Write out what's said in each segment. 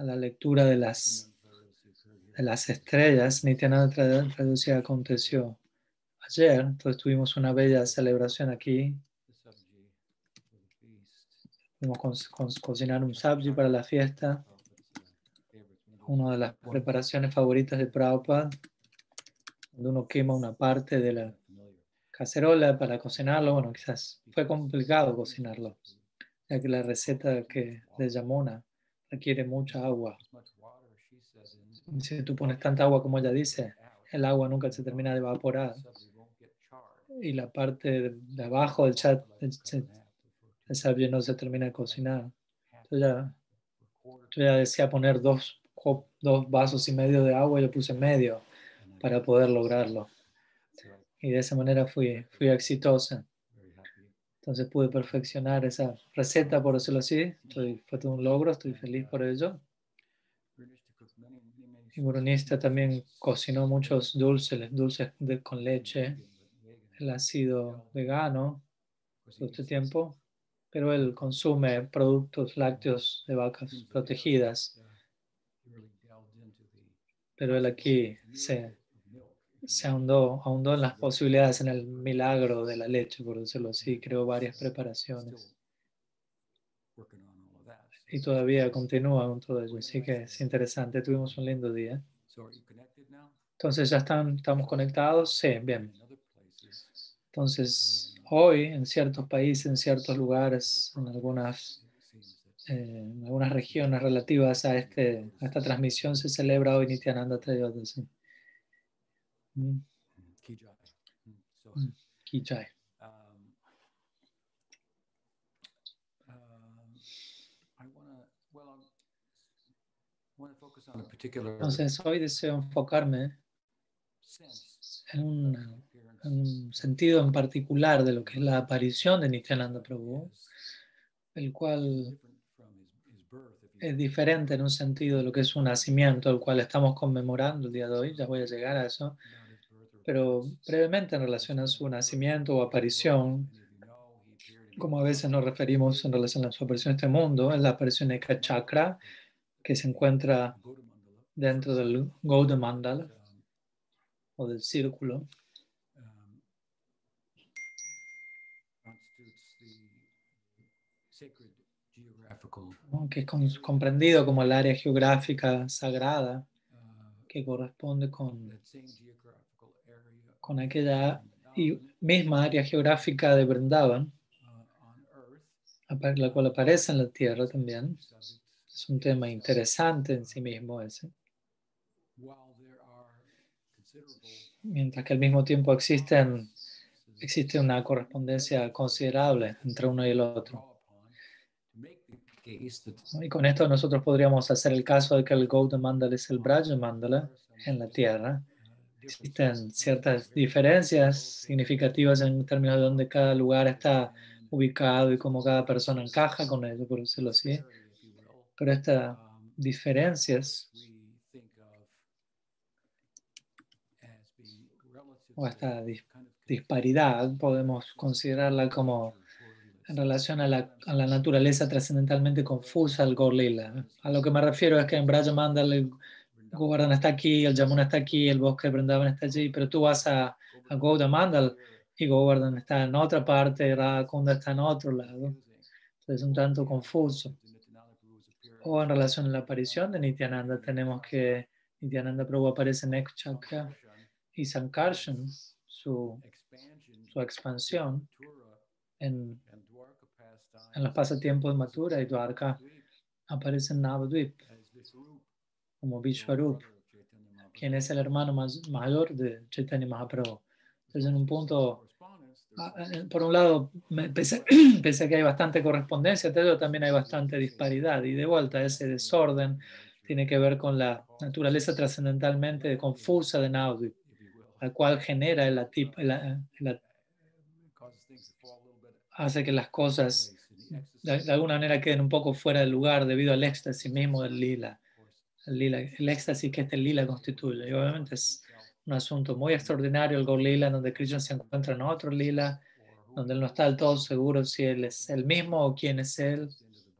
a la lectura de las, de las estrellas, Nityananda traducía aconteció ayer, entonces tuvimos una bella celebración aquí. Pudimos cocinar un sabji para la fiesta, una de las preparaciones favoritas de Prabhupada, donde uno quema una parte de la cacerola para cocinarlo. Bueno, quizás fue complicado cocinarlo, ya que la receta que de Yamuna requiere mucha agua. Si tú pones tanta agua como ella dice, el agua nunca se termina de evaporar. Y la parte de abajo del chat, el sabio no se termina de cocinar. Entonces ya, yo ya decía poner dos, dos vasos y medio de agua, yo puse medio para poder lograrlo. Y de esa manera fui, fui exitosa. Entonces pude perfeccionar esa receta, por decirlo así. fue todo un logro, estoy feliz por ello. Y Brunista también cocinó muchos dulces, dulces con leche. Él ha sido vegano todo este tiempo, pero él consume productos lácteos de vacas protegidas. Pero él aquí se se ahondó, ahondó en las posibilidades, en el milagro de la leche, por decirlo así, creó varias preparaciones. Y todavía continúa con todo ello, así que es interesante, tuvimos un lindo día. Entonces ya están, estamos conectados, sí, bien. Entonces, hoy en ciertos países, en ciertos lugares, en algunas, eh, en algunas regiones relativas a, este, a esta transmisión se celebra hoy Nityananda Triyodashi. Mm. Kijai. Entonces hoy deseo enfocarme en un, en un, sentido en particular de lo que es la aparición de Nityananda Prabhu, el cual es diferente en un sentido de lo que es un nacimiento, el cual estamos conmemorando el día de hoy, ya voy a llegar a eso, pero brevemente en relación a su nacimiento o aparición, como a veces nos referimos en relación a su aparición en este mundo, es la aparición de Chakra, que se encuentra dentro del Gauda Mandala o del círculo. que es comprendido como el área geográfica sagrada que corresponde con con aquella misma área geográfica de Vrindavan, la cual aparece en la tierra también. Es un tema interesante en sí mismo ese. Mientras que al mismo tiempo existen, existe una correspondencia considerable entre uno y el otro. Y con esto nosotros podríamos hacer el caso de que el Gauda Mandala es el Braja Mandala en la tierra existen ciertas diferencias significativas en términos de dónde cada lugar está ubicado y cómo cada persona encaja con ello, por decirlo así. Pero estas diferencias o esta disparidad podemos considerarla como en relación a la, a la naturaleza trascendentalmente confusa del Gorlila. A lo que me refiero es que en Braja Mandala Govardhan está aquí, el Yamuna está aquí, el bosque de Vrindavan está allí, pero tú vas a, a Gouda Mandal y Govardhan está en otra parte, Radhakunda está en otro lado. Entonces es un tanto confuso. O en relación a la aparición de Nityananda, tenemos que Nityananda Prabhu aparece en Ekchakra y Sankarshan, su, su expansión en, en los pasatiempos de Mathura y Dwarka, aparece en Navadvip como Vishwarup, quien es el hermano más, mayor de Chaitanya Mahaprabhu. Entonces, en un punto, ah, eh, por un lado, pese, a que hay bastante correspondencia, pero también hay bastante disparidad. Y de vuelta, ese desorden tiene que ver con la naturaleza trascendentalmente confusa de Naudi, la cual genera la, la, hace que las cosas de, alguna manera queden un poco fuera del lugar debido al éxtasis mismo del lila el, éxtasis que este lila constituye. Y obviamente es un asunto muy extraordinario el Gaur Lila, donde Krishna se encuentra en otro lila, donde él no está del todo seguro si él es el mismo o quién es él.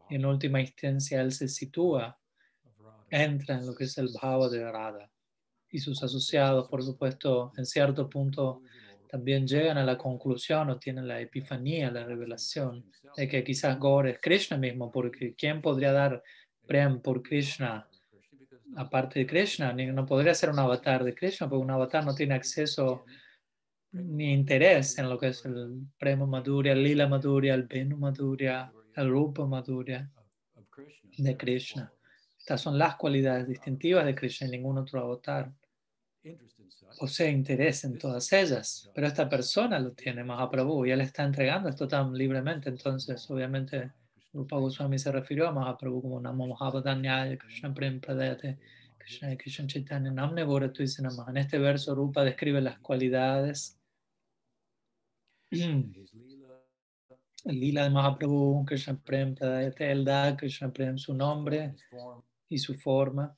Y en última instancia él se sitúa entra en lo que es el bhava de Radha. Y sus asociados, por supuesto, en cierto punto también llegan a la conclusión o tienen la epifanía, la revelación de que quizás Gaur es Krishna mismo, porque ¿quién podría dar Prem por Krishna? Aparte de Krishna, no podría ser un avatar de Krishna, porque un avatar no tiene acceso ni interés en lo que es el Prema Madhurya, el Lila Madhurya, el Venu Madhurya, el Rupa Madhurya de Krishna. Estas son las cualidades distintivas de Krishna y ningún otro avatar posee interés en todas ellas, pero esta persona lo tiene Mahaprabhu y él está entregando esto tan libremente. Entonces, obviamente, Rupa Goswami se refirió a Mahaprabhu como Namo Mahabhadanyaya Krishna Prem Pradayate Krishna Krishna Chaitanya Namne En este verso, Rupa describe las cualidades. El lila. De Mahaprabhu, Krishna Prem Pradayate, él da Krishna Prem su nombre y su forma.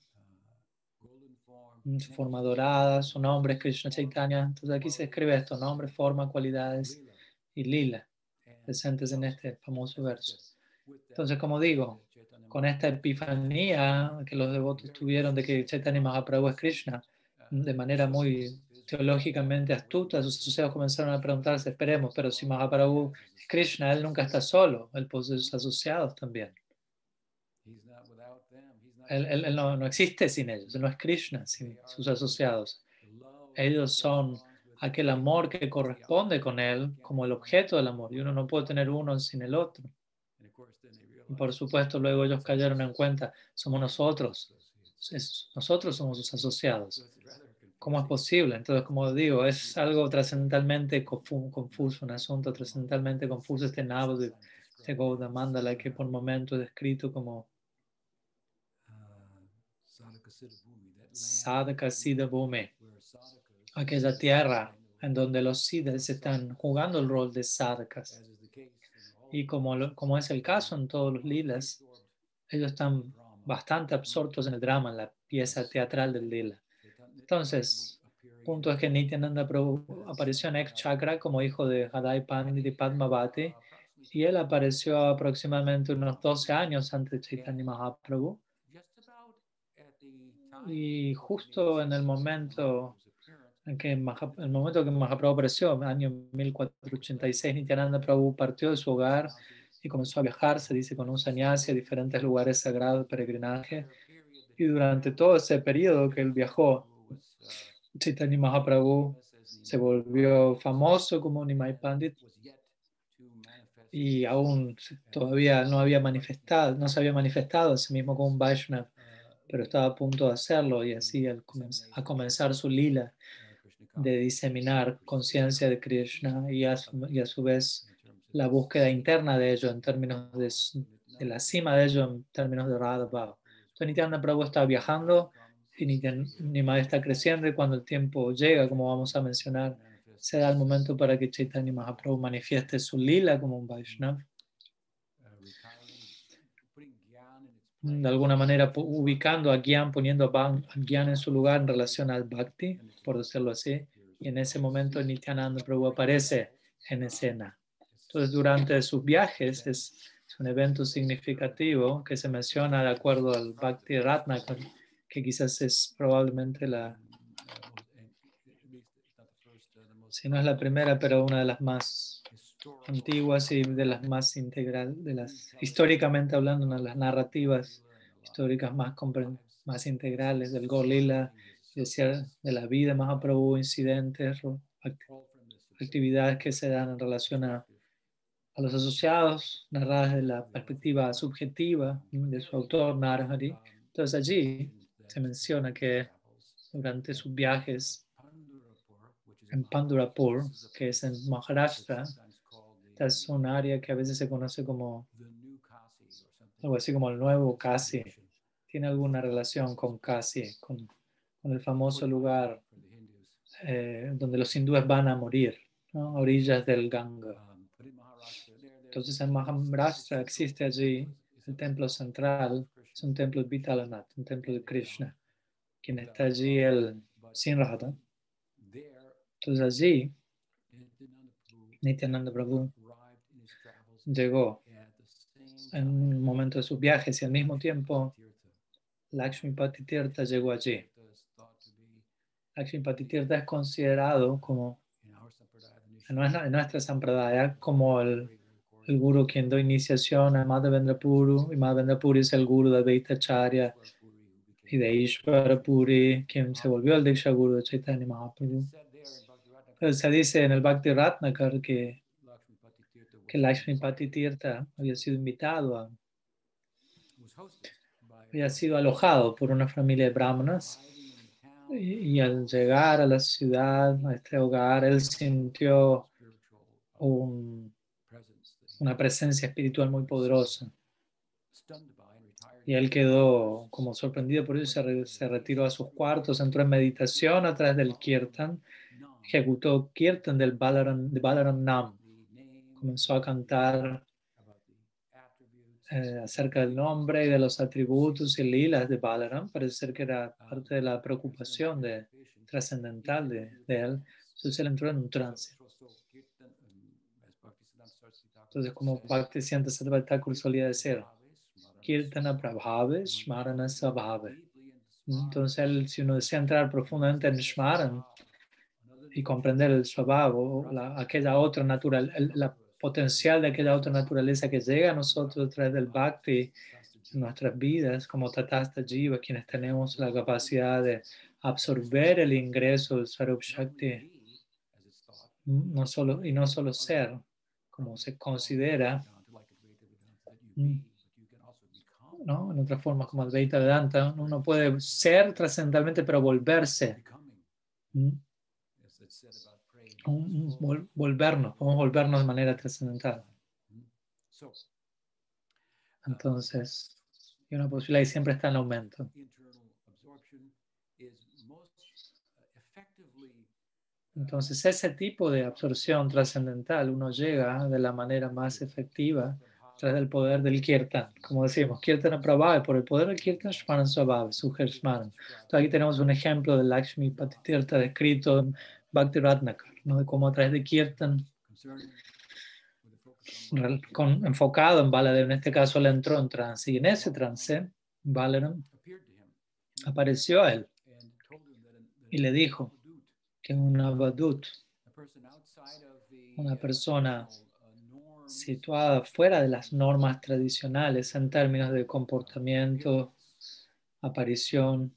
Su forma dorada, su nombre es Krishna Chaitanya. Entonces aquí se escribe esto, nombre, forma, cualidades y lila, presentes en este famoso verso. Entonces, como digo, con esta epifanía que los devotos tuvieron de que Chaitanya Mahaprabhu es Krishna, de manera muy teológicamente astuta, sus asociados comenzaron a preguntarse, esperemos, pero si Mahaprabhu es Krishna, él nunca está solo, él posee sus asociados también. Él, no, existe sin ellos, no es Krishna sin sus asociados. Ellos son aquel amor que corresponde con él como el objeto del amor y uno no puede tener uno sin el otro. Y por supuesto luego ellos cayeron en cuenta, somos nosotros, nosotros somos sus asociados. ¿Cómo es posible? Entonces, como digo, es algo trascendentalmente confuso, un asunto trascendentalmente confuso este nabo de, este Mandala que por momento es descrito como Sadhaka Siddha Bhume, aquella tierra en donde los siddhas están jugando el rol de sadhakas. Y como, como es el caso en todos los lilas, ellos están bastante absortos en el drama, en la pieza teatral del lila. Entonces, punto es que Nityananda Prabhu apareció en Ex Chakra como hijo de Hadai Pandit y Padmavati, y él apareció aproximadamente unos 12 años antes de Chaitanya Mahaprabhu y justo en el momento en que el momento que Mahaprabhu apareció, en el año 1486, Nityananda Prabhu partió de su hogar y comenzó a viajar, se dice, con un sannyasi a diferentes lugares sagrados peregrinaje. Y durante todo ese periodo que él viajó, Chaitanya Mahaprabhu se volvió famoso como Nimai Pandit y aún todavía no había manifestado, no se había manifestado a sí mismo como un Vaishnava pero estaba a punto de hacerlo y así a comenzar su lila de diseminar conciencia de Krishna y a, su, vez la búsqueda interna de ello en términos de, la cima de ello en términos de Radha Bhava. Entonces Nityananda Prabhu está viajando y Nimai está creciendo y cuando el tiempo llega, como vamos a mencionar, se da el momento para que Chaitanya Mahaprabhu manifieste su lila como un Vaishnava de alguna manera ubicando a Gyan, poniendo a Gyan en su lugar en relación al Bhakti, por decirlo así, y en ese momento Nityananda Prabhu aparece en escena. Entonces, durante sus viajes es, un evento significativo que se menciona de acuerdo al Bhakti Ratna, que quizás es probablemente la, si no es la primera, pero una de las más antiguas y de las más integral, de las históricamente hablando, una de las narrativas históricas más, más integrales del Gorlila, de la vida más Mahaprabhu, incidentes, actividades que se dan en relación a, a los asociados, narradas desde la perspectiva subjetiva de su autor, Narhari. Entonces allí se menciona que durante sus viajes en Pandurapur, que es en Maharashtra, es un área que a veces se conoce como algo así como el nuevo Kasi. Tiene alguna relación con Kasi, con, el famoso lugar eh, donde los hindúes van a morir, a orillas del Ganga. Entonces en Maharashtra existe allí el templo central, es un templo de Vitalanath, un templo de Krishna, quien está allí el Sinrahata. Entonces allí Nityananda Prabhu llegó en un momento de sus viajes y al mismo tiempo Lakshmi Patitirtha llegó allí. Lakshmi Patitirtha es considerado como, en nuestra, sampradaya, como el, el guru quien dio iniciación a Madhavendra Puru, y Madhavendra Puri es el guru de Advaita Acharya y de Ishvara Puri, quien se volvió el Diksha Guru de Chaitanya Mahaprabhu. Pero se dice en el Bhakti Ratnakar que, que Lakshmi Patitirtha había sido invitado a había sido alojado por una familia de brahmanas y, y, al llegar a la ciudad, a este hogar, él sintió un, una presencia espiritual muy poderosa. Y él quedó como sorprendido por eso, se, se retiró a sus cuartos, entró en meditación a través del kirtan, ejecutó kirtan del Balaram, de Balaram Nam, comenzó a cantar eh, acerca del nombre y de los atributos y lilas de Balaram, parece ser que era parte de la preocupación de, trascendental de, de él. Entonces él entró en un trance. Entonces, como Bhaktisiddhanta Sarvata Thakur solía decir, Kirtana Prabhave, Shmarana Sabhave. Entonces, él, si uno desea entrar profundamente en Shmaran y comprender el Swabhava, la, aquella otra natural, el, la potencial de aquella otra naturaleza que llega a nosotros a través del Bhakti en nuestras vidas, como Tatasta Jiva, quienes tenemos la capacidad de absorber el ingreso del Sarup Shakti, no solo, y no solo ser, como se considera, ¿no? en otras formas como Advaita Vedanta, uno puede ser trascendentalmente, pero volverse. Volvernos, podemos volvernos de manera trascendental. Entonces, y una posibilidad y siempre está en aumento. Entonces, ese tipo de absorción trascendental uno llega de la manera más efectiva tras del poder del kirtan. Como decimos, kirtan aprabhava, por el poder del kirtan, shmaran swabhava, suher shmaran. Entonces, aquí tenemos un ejemplo de Lakshmi Patitirtha descrito en Bhakti Ratnakar, ¿no? de cómo a través de kirtan, con, enfocado en Baladev, en este caso le entró en trance, y en ese trance, Balaram apareció a él y le dijo, que una badut, una persona situada fuera de las normas tradicionales en términos de comportamiento, aparición,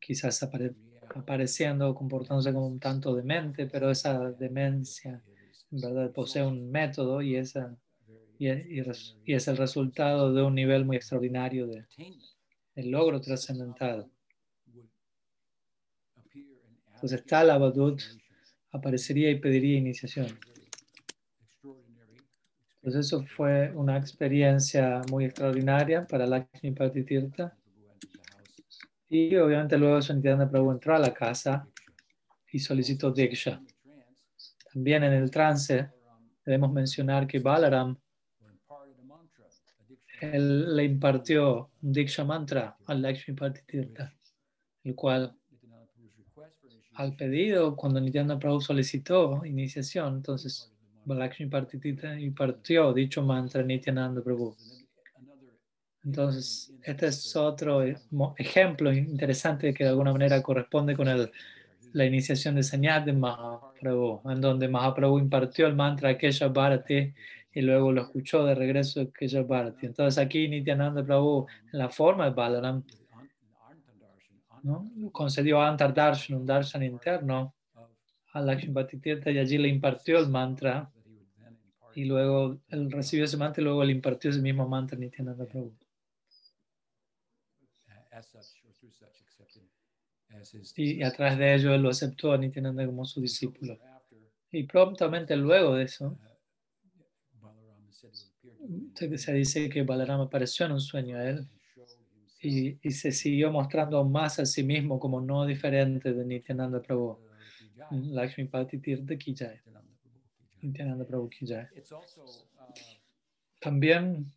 quizás apareciendo, comportándose como un tanto demente, pero esa demencia en verdad posee un método y, esa, y, es el resultado de un nivel muy extraordinario de, de logro trascendental. Entonces tal Abadut aparecería y pediría iniciación. Entonces eso fue una experiencia muy extraordinaria para Lakshmi Patitirtha. Y obviamente luego Sanitana Prabhu entró a la casa y solicitó Diksha. También en el trance debemos mencionar que Balaram él le impartió un Diksha mantra al Lakshmi Patitirtha, el cual al pedido, cuando Nityananda Prabhu solicitó iniciación, entonces Balakshmi Partitita impartió dicho mantra Nityananda Prabhu. Entonces, este es otro ejemplo interesante que de alguna manera corresponde con el, la iniciación de Sanyat de Mahaprabhu, en donde Mahaprabhu impartió el mantra Kesha Bharati y luego lo escuchó de regreso de Kesha Bharati. Entonces aquí Nityananda Prabhu, en la forma de Balaram, ¿no? concedió Antar Darshan, un darshan interno, a Lakshmi y allí le impartió el mantra y luego él recibió ese mantra y luego le impartió ese mismo mantra a Nityananda Prabhu. Y a través de ello él lo aceptó a Nityananda como su discípulo. Y prontamente luego de eso, se dice que Balarama apareció en un sueño a él y, y, se siguió mostrando más a sí mismo como no diferente de Nityananda Prabhu. Lakshmi Pati Tirtha Ki Jai. Nityananda Prabhu Ki Jai. También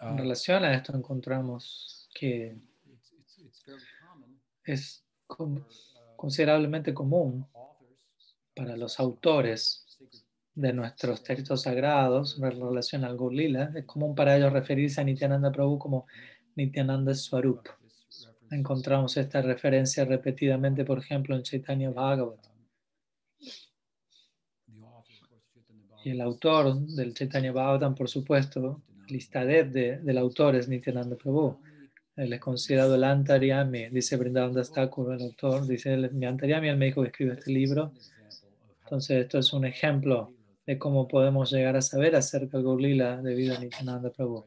en relación a esto encontramos que es considerablemente común para los autores de nuestros textos sagrados en relación al Gurlila, es común para ellos referirse a Nityananda Prabhu como Nityananda Swarup. Encontramos esta referencia repetidamente, por ejemplo, en Chaitanya Bhagavat. Y el autor del Chaitanya Bhagavatam, por supuesto, lista de, del autor es Nityananda Prabhu. Él es considerado el Antaryami, dice Brindavan Das Thakur, el autor, dice mi Antaryami, el médico que escribe este libro. Entonces, esto es un ejemplo de cómo podemos llegar a saber acerca del Gaulila debido a Nityananda Prabhu,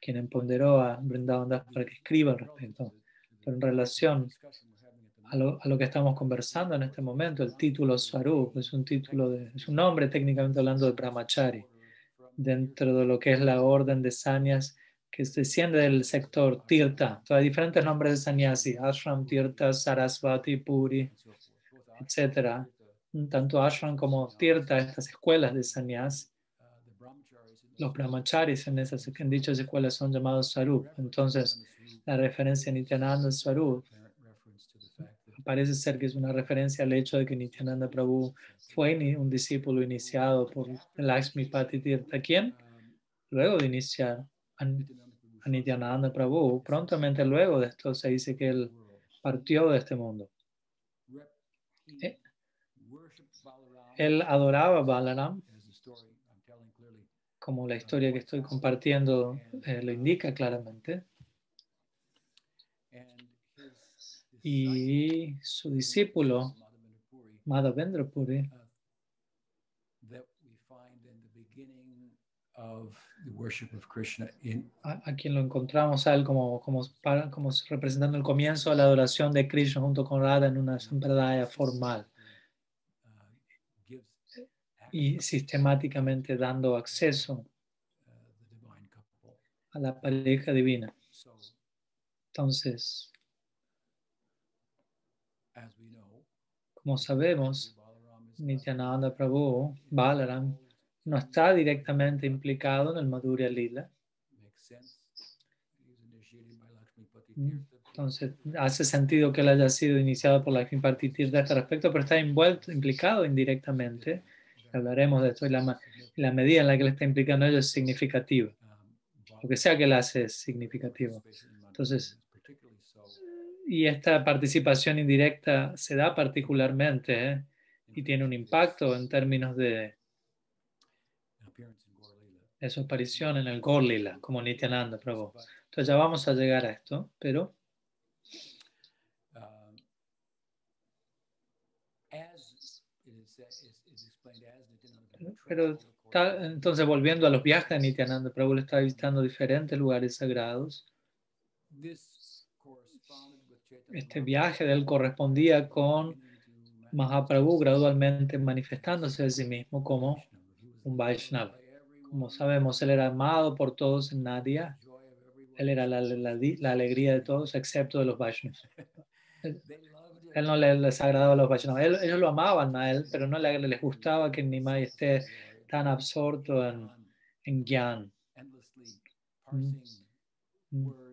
quien empoderó a Brindavan Das para que escriba al respecto. Pero en relación a lo, a lo, que estamos conversando en este momento, el título Swarup es un título, de, es un nombre técnicamente hablando de Brahmachari, dentro de lo que es la orden de sanyas que desciende del sector Tirtha. hay diferentes nombres de sannyasi, Ashram, Tirtha, Sarasvati, Puri, etc. Tanto Ashram como Tirtha, estas escuelas de sannyas, los brahmacharis en esas en dichas escuelas son llamados Swarup. Entonces, la referencia a Nityananda Swarup parece ser que es una referencia al hecho de que Nityananda Prabhu fue un discípulo iniciado por Lakshmi Pati Tirtha, quien luego de iniciar a Nityananda Prabhu, prontamente luego de esto se dice que él partió de este mundo. Eh, él adoraba a Balaram, como la historia que estoy compartiendo eh, lo indica claramente. Y su discípulo, Madhavendra Puri, a, quien lo encontramos a él como, como, como representando el comienzo de la adoración de Krishna junto con Radha en una sampradaya formal y sistemáticamente dando acceso a la pareja divina. Entonces, como sabemos, Nityananda Prabhu, Balaram, no está directamente implicado en el Madhurya Lila. Entonces, hace sentido que él haya sido iniciado por la Partir de este respecto, pero está envuelto, implicado indirectamente. Hablaremos de esto y la, la medida en la que él está implicando ello es significativa. Lo que sea que él hace es significativo. Entonces, y esta participación indirecta se da particularmente ¿eh? y tiene un impacto en términos de su aparición en el Gorlila, como Nityananda Prabhu. Entonces ya vamos a llegar a esto, pero... Pero entonces volviendo a los viajes de Nityananda Prabhu, le está visitando diferentes lugares sagrados. Este viaje de él correspondía con Mahaprabhu gradualmente manifestándose de sí mismo como un Vaishnava. Como sabemos, él era amado por todos en Nadia. Él era la, la, alegría de todos, excepto de los Vaishnavas. Él, no les, agradaba a los Vaishnavas. ellos lo amaban a él, pero no le, les gustaba que Nimai esté tan absorto en, en Gyan. Mm. Mm.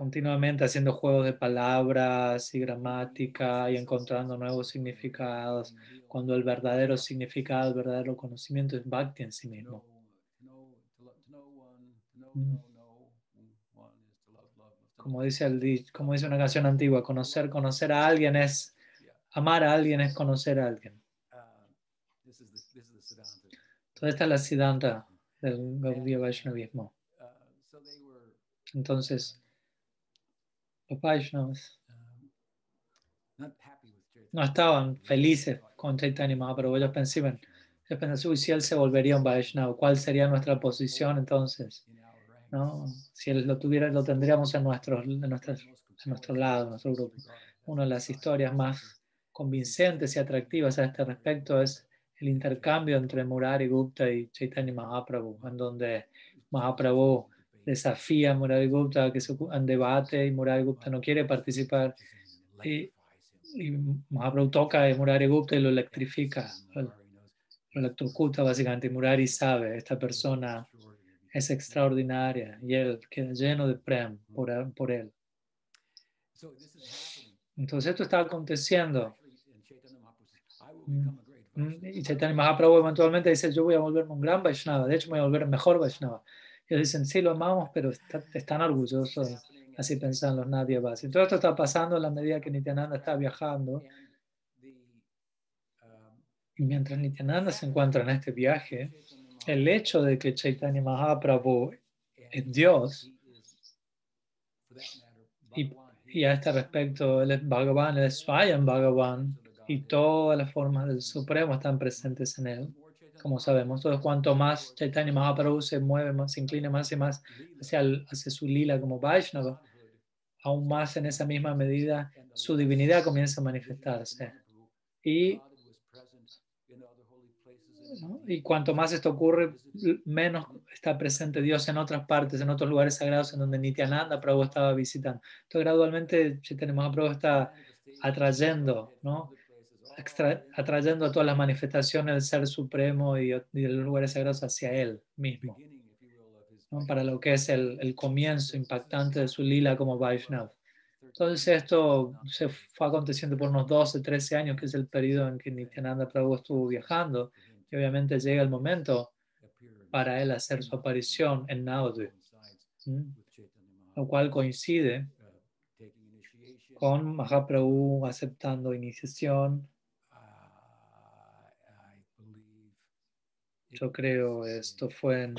Continuamente haciendo juegos de palabras y gramática y encontrando nuevos significados, cuando el verdadero significado, el verdadero conocimiento es Bhakti en sí mismo. Como dice, el, como dice una canción antigua, conocer, conocer a alguien es, amar a alguien es conocer a alguien. Entonces esta es la siddhanta del Gaudiya Vaishnavismo. Entonces, los Vaishnavas no estaban felices con Chaitanya Mahaprabhu. Ellos pensaban, ellos pensaban, si él se volvería un Vaishnava, ¿cuál sería nuestra posición entonces? ¿no? Si él lo tuviera, lo tendríamos en, nuestro, en, nuestro lado, en nuestro grupo. Una de las historias más convincentes y atractivas a este respecto es el intercambio entre Murari Gupta y Chaitanya Mahaprabhu, en donde Mahaprabhu desafía a Murari Gupta que se en debate y Murari Gupta no quiere participar. Y, y Mahaprabhu toca a Murari Gupta y lo electrifica, lo electrocuta básicamente. Y Murari sabe, esta persona es extraordinaria y él queda lleno de prem por, por él. Entonces esto está aconteciendo. Mm. Y Chaitanya Mahaprabhu eventualmente dice, yo voy a volverme un gran Vaishnava, de hecho voy a volver mejor Vaishnava. Ellos dicen, sí, lo amamos, pero está- están orgullosos, así pensan los Nadyavas. Y todo esto está pasando en la medida que Nityananda está viajando. Y mientras Nityananda se encuentra en este viaje, el hecho de que Chaitanya Mahaprabhu es Dios, y, y a este respecto, él es Bhagavan, él es Swayam Bhagavan, y todas las formas del Supremo están presentes en él. Como sabemos, entonces cuanto más Chaitanya Mahaprabhu se mueve, más se inclina más y más hacia, el- hacia su lila como Vaishnava, aún más en esa misma medida su divinidad comienza a manifestarse. Y, ¿no? y cuanto más esto ocurre, menos está presente Dios en otras partes, en otros lugares sagrados en donde Nityananda Prabhu estaba visitando. Entonces gradualmente Chaitanya Mahaprabhu está atrayendo, ¿no? Atrayendo a todas las manifestaciones del Ser Supremo y, y de los lugares sagrados hacia Él mismo, ¿no? para lo que es el, el comienzo impactante de su lila como Vaishnav. Entonces esto se fue aconteciendo por unos 12, 13 años, que es el periodo en que Nityananda Prabhu estuvo viajando, y obviamente llega el momento para él hacer su aparición en Navadvip, ¿m? lo cual coincide con Mahaprabhu aceptando iniciación. Yo creo esto fue en,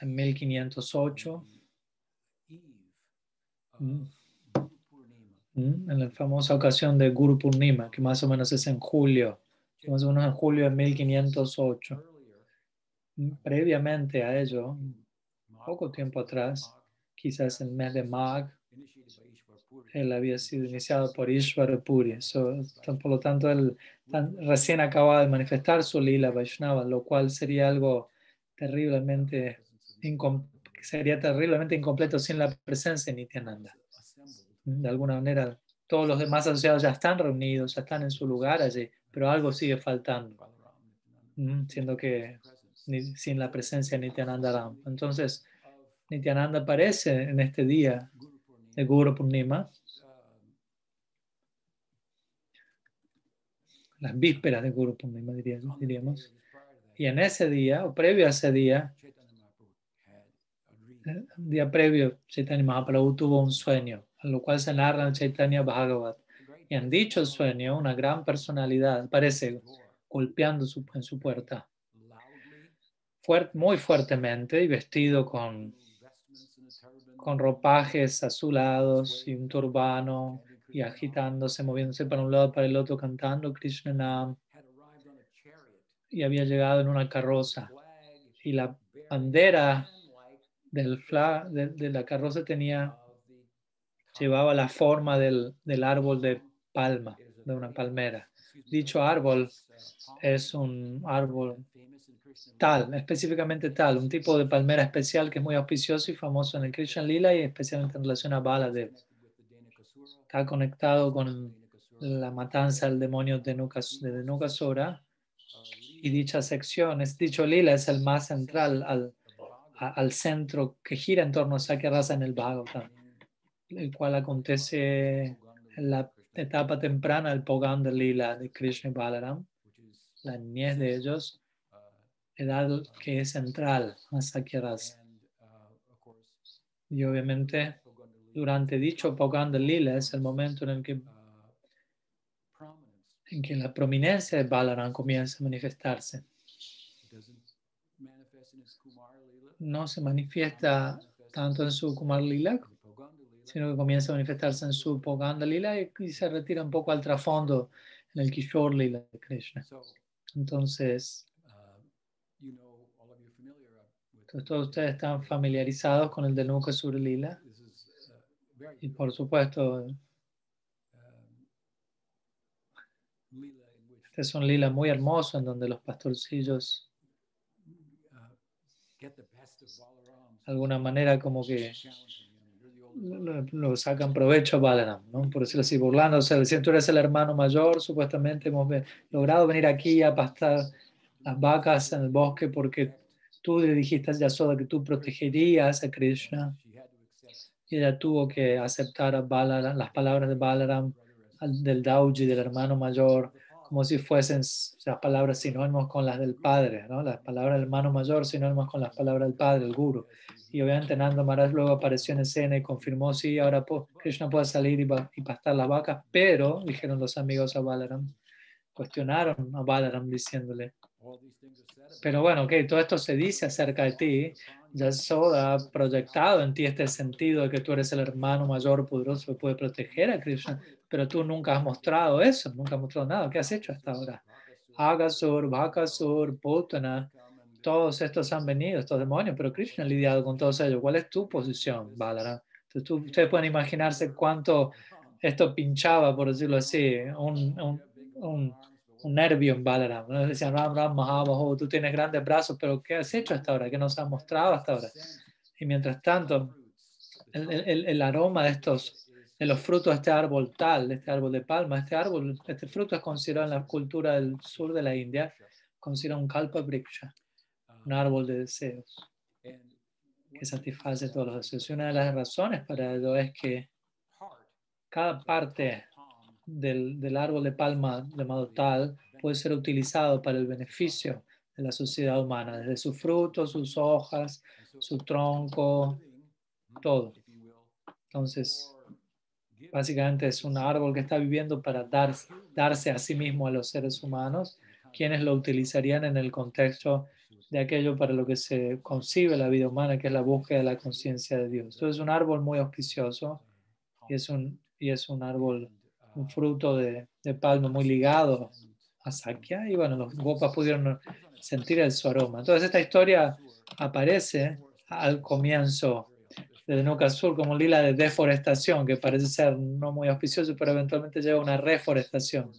en 1508, Mm. ¿m? en la famosa ocasión de Guru Purnima, que más o menos es en julio, más o menos en julio de 1508. ¿m? Previamente a ello, poco tiempo atrás, quizás el mes de Mag, él había sido iniciado por Ishvara Puri. Por lo tanto, él tan- recién acababa de manifestar su lila Vaishnava, lo cual sería algo terriblemente, sería terriblemente incompleto sin la presencia de Nityananda. De alguna manera, todos los demás asociados ya están reunidos, ya están en su lugar allí, pero algo sigue faltando, siendo que sin la presencia de Nityananda Ram. Entonces, Nityananda aparece en este día de Guru Purnima, las vísperas de Guru Purnima, diríamos, diríamos. Y en ese día, o previo a ese día, eh, un día previo, Chaitanya Mahaprabhu tuvo un sueño, a lo cual se narra en Chaitanya Bhagavat. Y en dicho sueño, una gran personalidad aparece golpeando su- en su puerta, fuer- muy fuertemente y vestido con, con ropajes azulados y un turbano y agitándose, moviéndose para un lado para el otro, cantando Krishna Nam. Y había llegado en una carroza. Y la bandera del fla- de, de la carroza tenía, llevaba la forma del, del árbol de palma, de una palmera. Dicho árbol es un árbol tal, específicamente tal, un tipo de palmera especial que es muy auspicioso y famoso en el Krishna Lila y especialmente en relación a Baladev. Está conectado con la matanza del demonio de Nukas- de Denukasura y dicha sección, es, dicho Lila es el más central al, a- al centro que gira en torno a Sakyarasa en el Bhagavatam, el cual acontece en la etapa temprana del Pogam de Lila de Krishna y Balaram, la niñez de ellos, edad que es central a Sakyarasa. Y obviamente durante dicho Pogam de Lila es el momento en el que, en que la prominencia de Balaram comienza a manifestarse. No se manifiesta tanto en su Kumar Lila, sino que comienza a manifestarse en su Pogam de Lila y, y se retira un poco al trasfondo en el Kishore Lila de Krishna. Entonces, todos ustedes están familiarizados con el de Nuka Sur Lila. Y por supuesto, este es un lila muy hermoso en donde los pastorcillos de alguna manera como que lo, sacan provecho a Balaram, ¿no? Por decirlo así, burlándose. Decían, tú eres el hermano mayor, supuestamente hemos logrado venir aquí a pastar las vacas en el bosque porque tú le dijiste a Yasoda que tú protegerías a Krishna. Y ella tuvo que aceptar a Balaram, las palabras de Balaram, al- del Dauji, del hermano mayor, como si fuesen las palabras sinónimos con las del padre, ¿no? las palabras del hermano mayor sinónimos con las palabras del padre, el guru. Y obviamente Nanda Maharaj luego apareció en escena y confirmó, sí, ahora Krishna puede salir y, y pastar las vacas, pero, dijeron los amigos a Balaram, cuestionaron a Balaram diciéndole, pero bueno, ok, todo esto se dice acerca de ti. Yasoda ha proyectado en ti este sentido de que tú eres el hermano mayor poderoso que puede proteger a Krishna, pero tú nunca has mostrado eso, nunca has mostrado nada. ¿Qué has hecho hasta ahora? Agasur, Bhakasur, Putana, todos estos han venido, estos demonios, pero Krishna ha lidiado con todos ellos. ¿Cuál es tu posición, Balara? Entonces, ustedes pueden imaginarse cuánto esto pinchaba, por decirlo así, un, un un nervio en Balaram. ¿no? Decían, Ram, Ram, Mahabaho, tú tienes grandes brazos, pero ¿qué has hecho hasta ahora? ¿Qué nos has mostrado hasta ahora? Y mientras tanto, el, el, el, aroma de estos, de los frutos de este árbol tal, de este árbol de palma, este árbol, este fruto es considerado en la cultura del sur de la India, considerado un kalpa briksha, un árbol de deseos que satisface todos los deseos. Y una de las razones para ello es que cada parte del, del, árbol de palma llamado tal puede ser utilizado para el beneficio de la sociedad humana, desde sus frutos, sus hojas, su tronco, todo. Entonces, básicamente es un árbol que está viviendo para dar, darse a sí mismo a los seres humanos, quienes lo utilizarían en el contexto de aquello para lo que se concibe la vida humana, que es la búsqueda de la conciencia de Dios. Entonces, es un árbol muy auspicioso y es un, y es un árbol un fruto de, de palma muy ligado a Sakya y bueno, los gopas pudieron sentir el, su aroma. Entonces esta historia aparece al comienzo de Nuka Sur como lila de deforestación que parece ser no muy auspicioso, pero eventualmente lleva a una reforestación,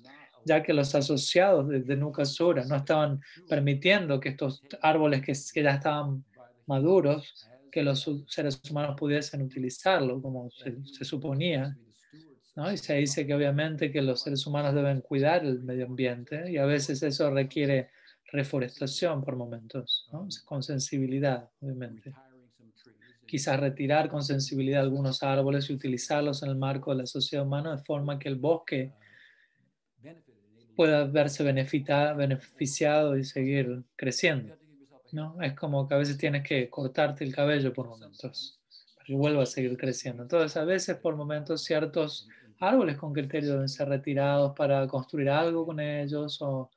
ya que los asociados de, de Sur no estaban permitiendo que estos árboles que, ya estaban maduros, que los seres humanos pudiesen utilizarlo como se suponía ¿no? Y se dice que obviamente que los seres humanos deben cuidar el medio ambiente y a veces eso requiere reforestación por momentos, con sensibilidad, obviamente. Quizás retirar con sensibilidad algunos árboles y utilizarlos en el marco de la sociedad humana de forma que el bosque pueda verse beneficiado y seguir creciendo. ¿no? Es como que a veces tienes que cortarte el cabello por momentos para que vuelva a seguir creciendo. Entonces, a veces por momentos ciertos árboles con criterio deben ser retirados para construir algo con ellos o,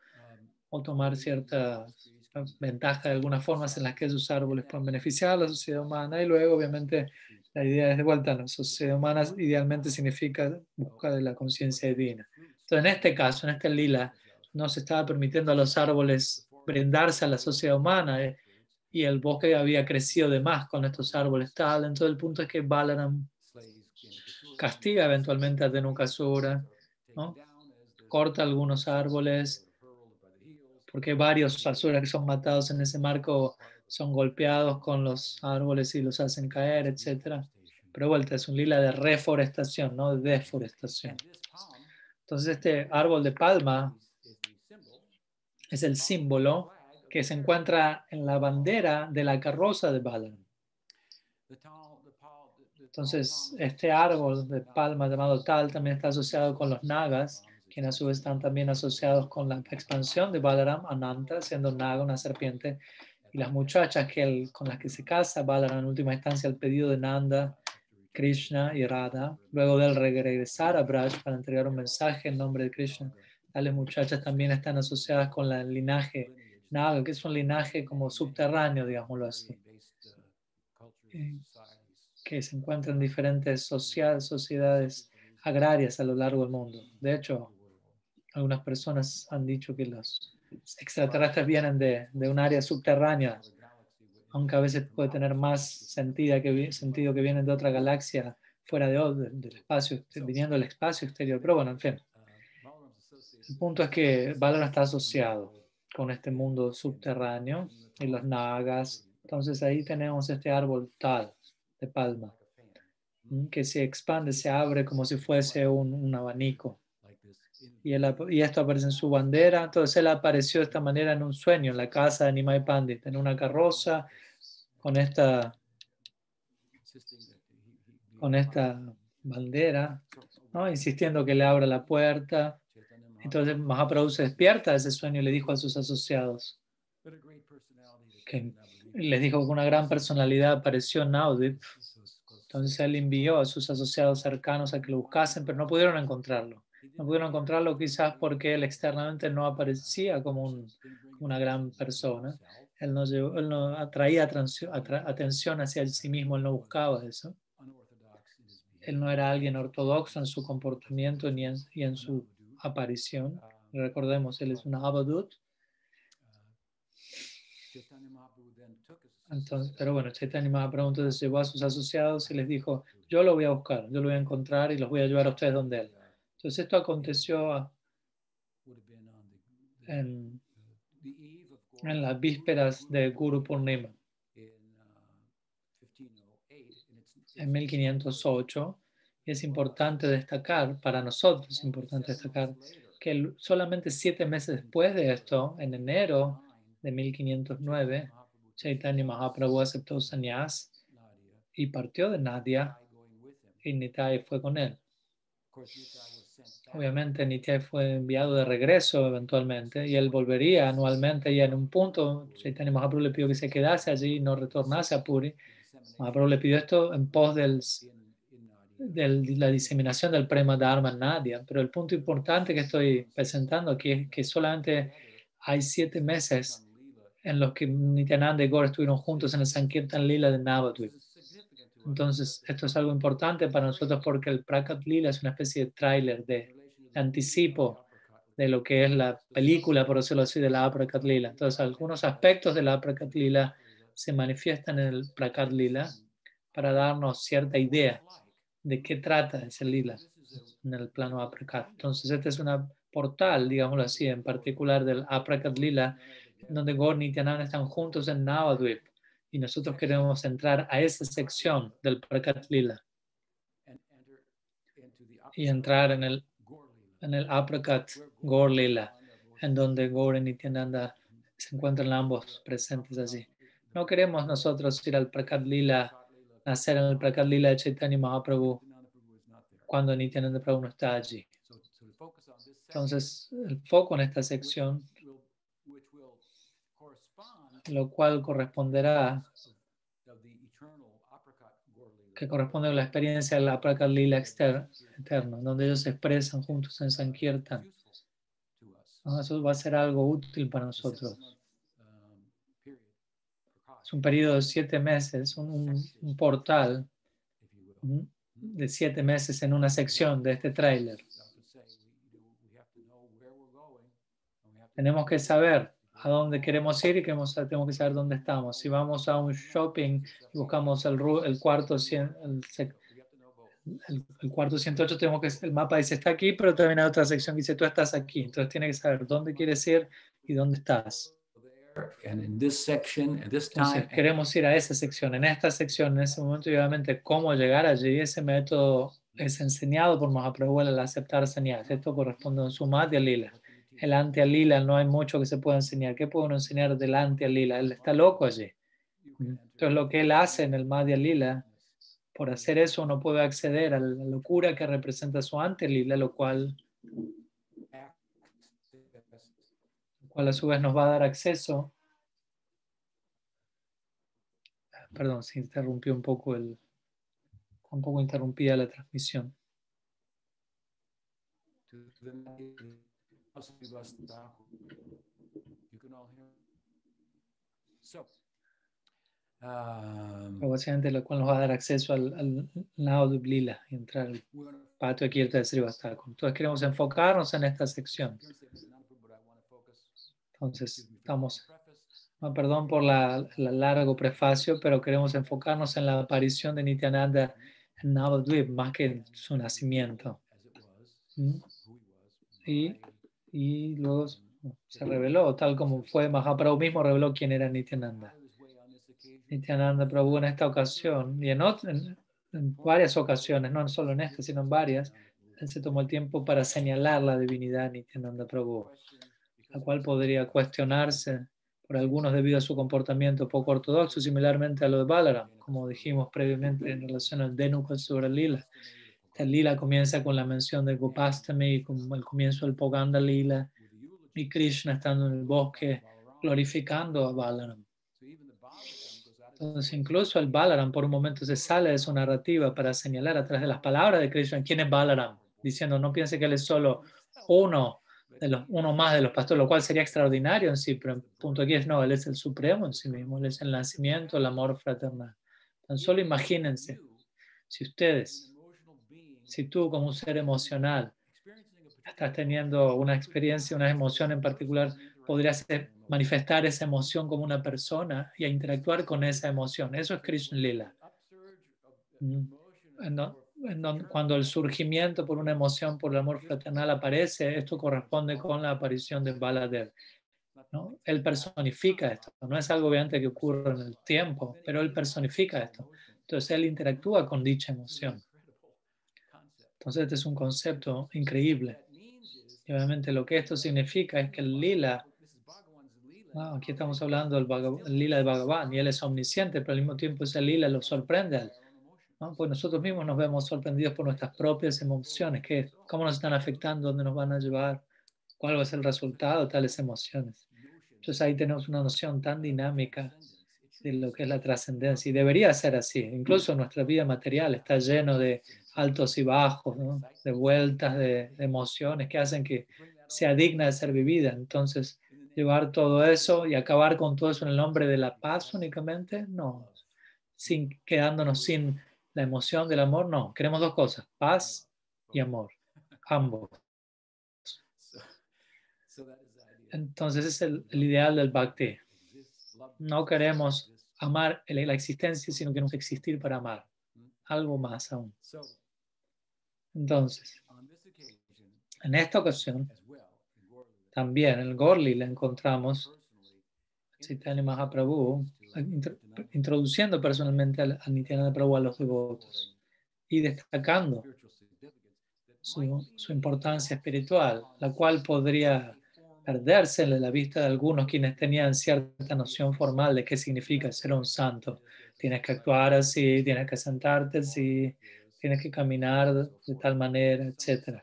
o tomar ciertas ventajas de algunas formas en las que esos árboles pueden beneficiar a la sociedad humana y luego obviamente la idea es de vuelta, la sociedad humana idealmente significa buscar de la conciencia divina. Entonces en este caso, en este lila, no se estaba permitiendo a los árboles brindarse a la sociedad humana eh, y el bosque había crecido de más con estos árboles tal. Entonces el punto es que Balaram castiga eventualmente a Denukasura, ¿no? corta algunos árboles, porque varios asuras que son matados en ese marco son golpeados con los árboles y los hacen caer, etc. Pero vuelta, es un lila de reforestación, no de deforestación. Entonces este árbol de palma es el símbolo que se encuentra en la bandera de la carroza de Balaam. Entonces, este árbol de palma llamado tal también está asociado con los nagas, quienes a su vez están también asociados con la expansión de Balaram, Ananta, siendo naga una serpiente, y las muchachas que con las que se casa Balaram en última instancia al pedido de Nanda, Krishna y Radha, luego de él regresar a Braj para entregar un mensaje en nombre de Krishna. Tales muchachas también están asociadas con el linaje Naga, que es un linaje como subterráneo, digámoslo así que se encuentran en diferentes sociedades agrarias a lo largo del mundo. De hecho, algunas personas han dicho que los extraterrestres vienen de, de un área subterránea, aunque a veces puede tener más sentido que, sentido que vienen de otra galaxia fuera de, del espacio, viniendo del espacio exterior. Pero bueno, en fin. El punto es que Valor está asociado con este mundo subterráneo y los nagas. Entonces ahí tenemos este árbol tal de palma, que se expande, se abre como si fuese un, abanico. Y, y, esto aparece en su bandera. Entonces él apareció de esta manera en un sueño, en la casa de Nimai Pandit, en una carroza, con esta, con esta bandera, ¿no? insistiendo que le abra la puerta. Entonces Mahaprabhu se despierta de ese sueño y le dijo a sus asociados, que les dijo que una gran personalidad apareció en Naudip. Entonces él envió a sus asociados cercanos a que lo buscasen, pero no pudieron encontrarlo. No pudieron encontrarlo quizás porque él externamente no aparecía como una gran persona. Él no, atraía atención hacia sí mismo, él no buscaba eso. Él no era alguien ortodoxo en su comportamiento ni en, en su aparición. Recordemos, él es un abadut. Entonces, pero bueno, Chaitanya Mahaprabhu entonces llevó a sus asociados y les dijo, yo lo voy a buscar, yo lo voy a encontrar y los voy a llevar a ustedes donde él. Entonces esto aconteció en, en las vísperas de Guru Purnima, en 1508. Y es importante destacar, para nosotros es importante destacar, que solamente siete meses después de esto, en enero de 1509, Chaitanya Mahaprabhu aceptó sannyas y partió de Nadia y Nitai fue con él. Obviamente Nityai fue enviado de regreso eventualmente y él volvería anualmente y en un punto Chaitanya Mahaprabhu le pidió que se quedase allí y no retornase a Puri. Mahaprabhu le pidió esto en pos del, de la diseminación del Prema Dharma en Nadia, pero el punto importante que estoy presentando aquí es que solamente hay siete meses en los que Nityananda y Gore estuvieron juntos en el Sankirtan Lila de Navadvip. Entonces, esto es algo importante para nosotros porque el Prakat Lila es una especie de tráiler, de, anticipo de lo que es la película, por decirlo así, de la Prakat Lila. Entonces, algunos aspectos de la Prakat Lila se manifiestan en el Prakat Lila para darnos cierta idea de qué trata ese lila en el plano Aprakat. Entonces, este es una portal, digámoslo así, en particular del Aprakat Lila, donde Gaur y Nityananda están juntos en Navadvip y nosotros queremos entrar a esa sección del Prakat Lila y entrar en el, en el Aprakat Gaur Lila, en donde Gaur y Nityananda se encuentran ambos presentes allí. No queremos nosotros ir al Prakat Lila, nacer en el Prakat Lila de Chaitanya Mahaprabhu cuando Nityananda Prabhu no está allí. Entonces, el foco en esta sección lo cual corresponderá, que corresponde a la experiencia del Aprakat Lila eterno, donde ellos se expresan juntos en Sankirtan. Eso va a ser algo útil para nosotros. Es un periodo de siete meses, un, un portal de siete meses en una sección de este tráiler. Tenemos que saber a dónde queremos ir y queremos, tenemos que saber dónde estamos. Si vamos a un shopping y buscamos el, el cuarto el, el, cuarto 108, tenemos que, el mapa dice está aquí, pero también hay otra sección que dice tú estás aquí. Entonces tienes que saber dónde quieres ir y dónde estás. Entonces queremos ir a esa sección, en esta sección, en ese momento, y obviamente cómo llegar allí, ese método es enseñado por Mahaprabhu al aceptar señales. Esto corresponde a su Madhya Lila el ante lila, no hay mucho que se pueda enseñar. ¿Qué puede uno enseñar del ante lila? Él está loco allí. Entonces lo que él hace en el Madhya Lila, por hacer eso uno puede acceder a la locura que representa su ante lila, lo cual, lo cual a su vez nos va a dar acceso. Perdón, se interrumpió un poco el, un poco interrumpida la transmisión. Um, básicamente lo cual nos va a dar acceso al, al lado de Blila y entrar al patio aquí de Srivastava. Entonces queremos enfocarnos en esta sección. Entonces estamos, no, perdón por la, largo prefacio, pero queremos enfocarnos en la aparición de Nityananda en Navadvip más que en su nacimiento. ¿Mm? Y y luego se reveló, tal como fue Mahaprabhu mismo reveló quién era Nityananda. Nityananda Prabhu en esta ocasión y en, en, varias ocasiones, no solo en esta, sino en varias, él se tomó el tiempo para señalar la divinidad Nityananda Prabhu, la cual podría cuestionarse por algunos debido a su comportamiento poco ortodoxo, similarmente a lo de Balaram, como dijimos previamente en relación al Denu sobre Lila Esta lila comienza con la mención de Gopastami, como el comienzo del Poganda Lila, y Krishna estando en el bosque glorificando a Balaram. Entonces, incluso el Balaram por un momento se sale de su narrativa para señalar a través de las palabras de Krishna quién es Balaram, diciendo no piense que él es solo uno de los, uno más de los pastores, lo cual sería extraordinario en sí, pero el punto aquí es no, él es el supremo en sí mismo, él es el nacimiento, el amor fraternal. Tan solo imagínense, si ustedes, si tú como un ser emocional estás teniendo una experiencia, una emoción en particular, podrías manifestar esa emoción como una persona y a interactuar con esa emoción. Eso es Krishna Lila. Mm. Cuando el surgimiento por una emoción, por el amor fraternal aparece, esto corresponde con la aparición de Baladev. ¿no? Él personifica esto. No es algo obviamente que ocurre en el tiempo, pero él personifica esto. Entonces él interactúa con dicha emoción. Entonces este es un concepto increíble. Y obviamente lo que esto significa es que el lila aquí estamos hablando del lila de Bhagavan y él es omnisciente, pero al mismo tiempo ese lila lo sorprende él. Pues nosotros mismos nos vemos sorprendidos por nuestras propias emociones, que, cómo nos están afectando, dónde nos van a llevar, cuál va a ser el resultado de tales emociones. Entonces ahí tenemos una noción tan dinámica de lo que es la trascendencia y debería ser así. Incluso nuestra vida material está lleno de altos y bajos, de vueltas, de, de emociones que hacen que sea digna de ser vivida. Entonces, llevar todo eso y acabar con todo eso en el nombre de la paz únicamente, no. Sin, quedándonos sin la emoción del amor, no. Queremos dos cosas, paz y amor, ambos. Entonces es el, ideal del bhakti. No queremos amar la existencia, sino que queremos existir para amar. Algo más aún. Entonces, en esta ocasión, también en el Gorli le encontramos Chaitanya Mahaprabhu introduciendo personalmente al, Nityananda Prabhu a los devotos y destacando su, su, importancia espiritual, la cual podría perderse en la vista de algunos quienes tenían cierta noción formal de qué significa ser un santo. Tienes que actuar así, tienes que sentarte así, tienes que caminar de tal manera, etcétera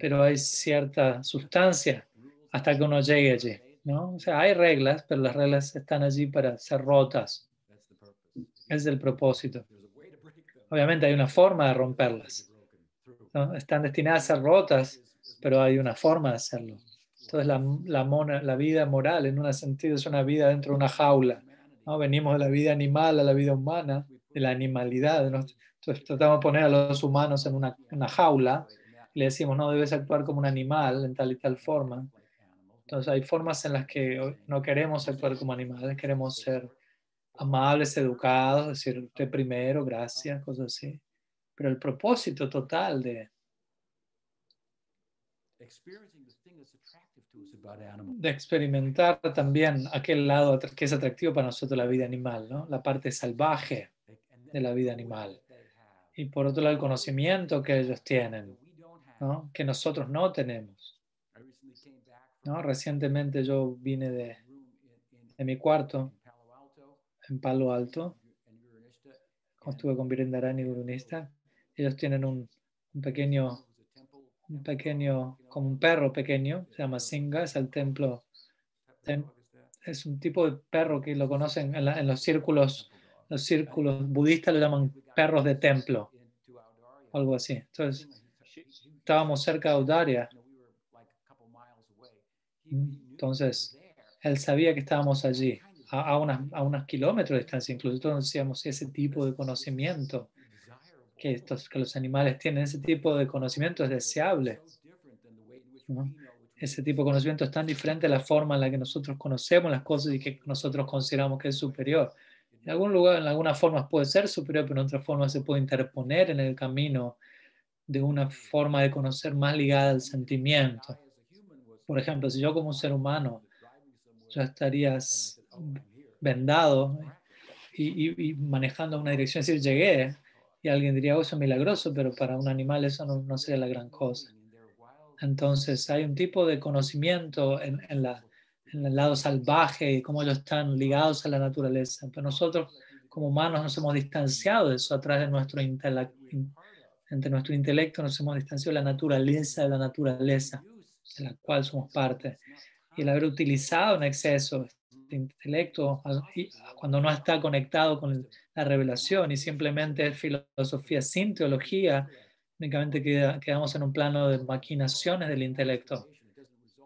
pero hay cierta sustancia hasta que uno llegue allí. ¿no? O sea, hay reglas, pero las reglas están allí para ser rotas. Es el propósito. Obviamente hay una forma de romperlas. Están destinadas a ser rotas, pero hay una forma de hacerlo. Entonces la, la, la vida moral, en un sentido, es una vida dentro de una jaula. ¿no? Venimos de la vida animal a la vida humana, de la animalidad. Entonces tratamos de poner a los humanos en una, jaula le decimos, no debes actuar como un animal en tal y tal forma. Entonces hay formas en las que no queremos actuar como animales, queremos ser amables, educados, decirte primero, gracias, cosas así. Pero el propósito total de, de experimentar también aquel lado que es atractivo para nosotros la vida animal, ¿no? la parte salvaje de la vida animal. Y por otro lado, el conocimiento que ellos tienen que nosotros no tenemos. ¿no? Recientemente yo vine de, de mi cuarto en Palo Alto, estuve con Virendarani y Gurunista. Ellos tienen un, un, pequeño, un pequeño, como un perro pequeño, se llama Singa, es el templo. Es un tipo de perro que lo conocen en, en los círculos, los círculos budistas lo llaman perros de templo, algo así. Entonces, estábamos cerca de Audaria. Entonces, él sabía que estábamos allí, a, a, unas, a unos kilómetros de distancia. Incluso todos decíamos ese tipo de conocimiento que, estos, que los animales tienen, ese tipo de conocimiento es deseable. Ese tipo de conocimiento es tan diferente a la forma en la que nosotros conocemos las cosas y que nosotros consideramos que es superior. En algún lugar, en alguna forma puede ser superior, pero en otra forma se puede interponer en el camino de una forma de conocer más ligada al sentimiento. Por ejemplo, si yo como un ser humano ya estarías vendado y, manejando una dirección, es decir, llegué y alguien diría, oh, eso es milagroso, pero para un animal eso no, sería la gran cosa. Entonces hay un tipo de conocimiento en, la, en el lado salvaje y cómo ellos están ligados a la naturaleza. Pero nosotros como humanos nos hemos distanciado de eso a través de nuestro intelecto entre nuestro intelecto nos hemos distanciado de la naturaleza de la naturaleza, de la cual somos parte. Y el haber utilizado en exceso este intelecto cuando no está conectado con la revelación y simplemente es filosofía sin teología, únicamente quedamos en un plano de maquinaciones del intelecto,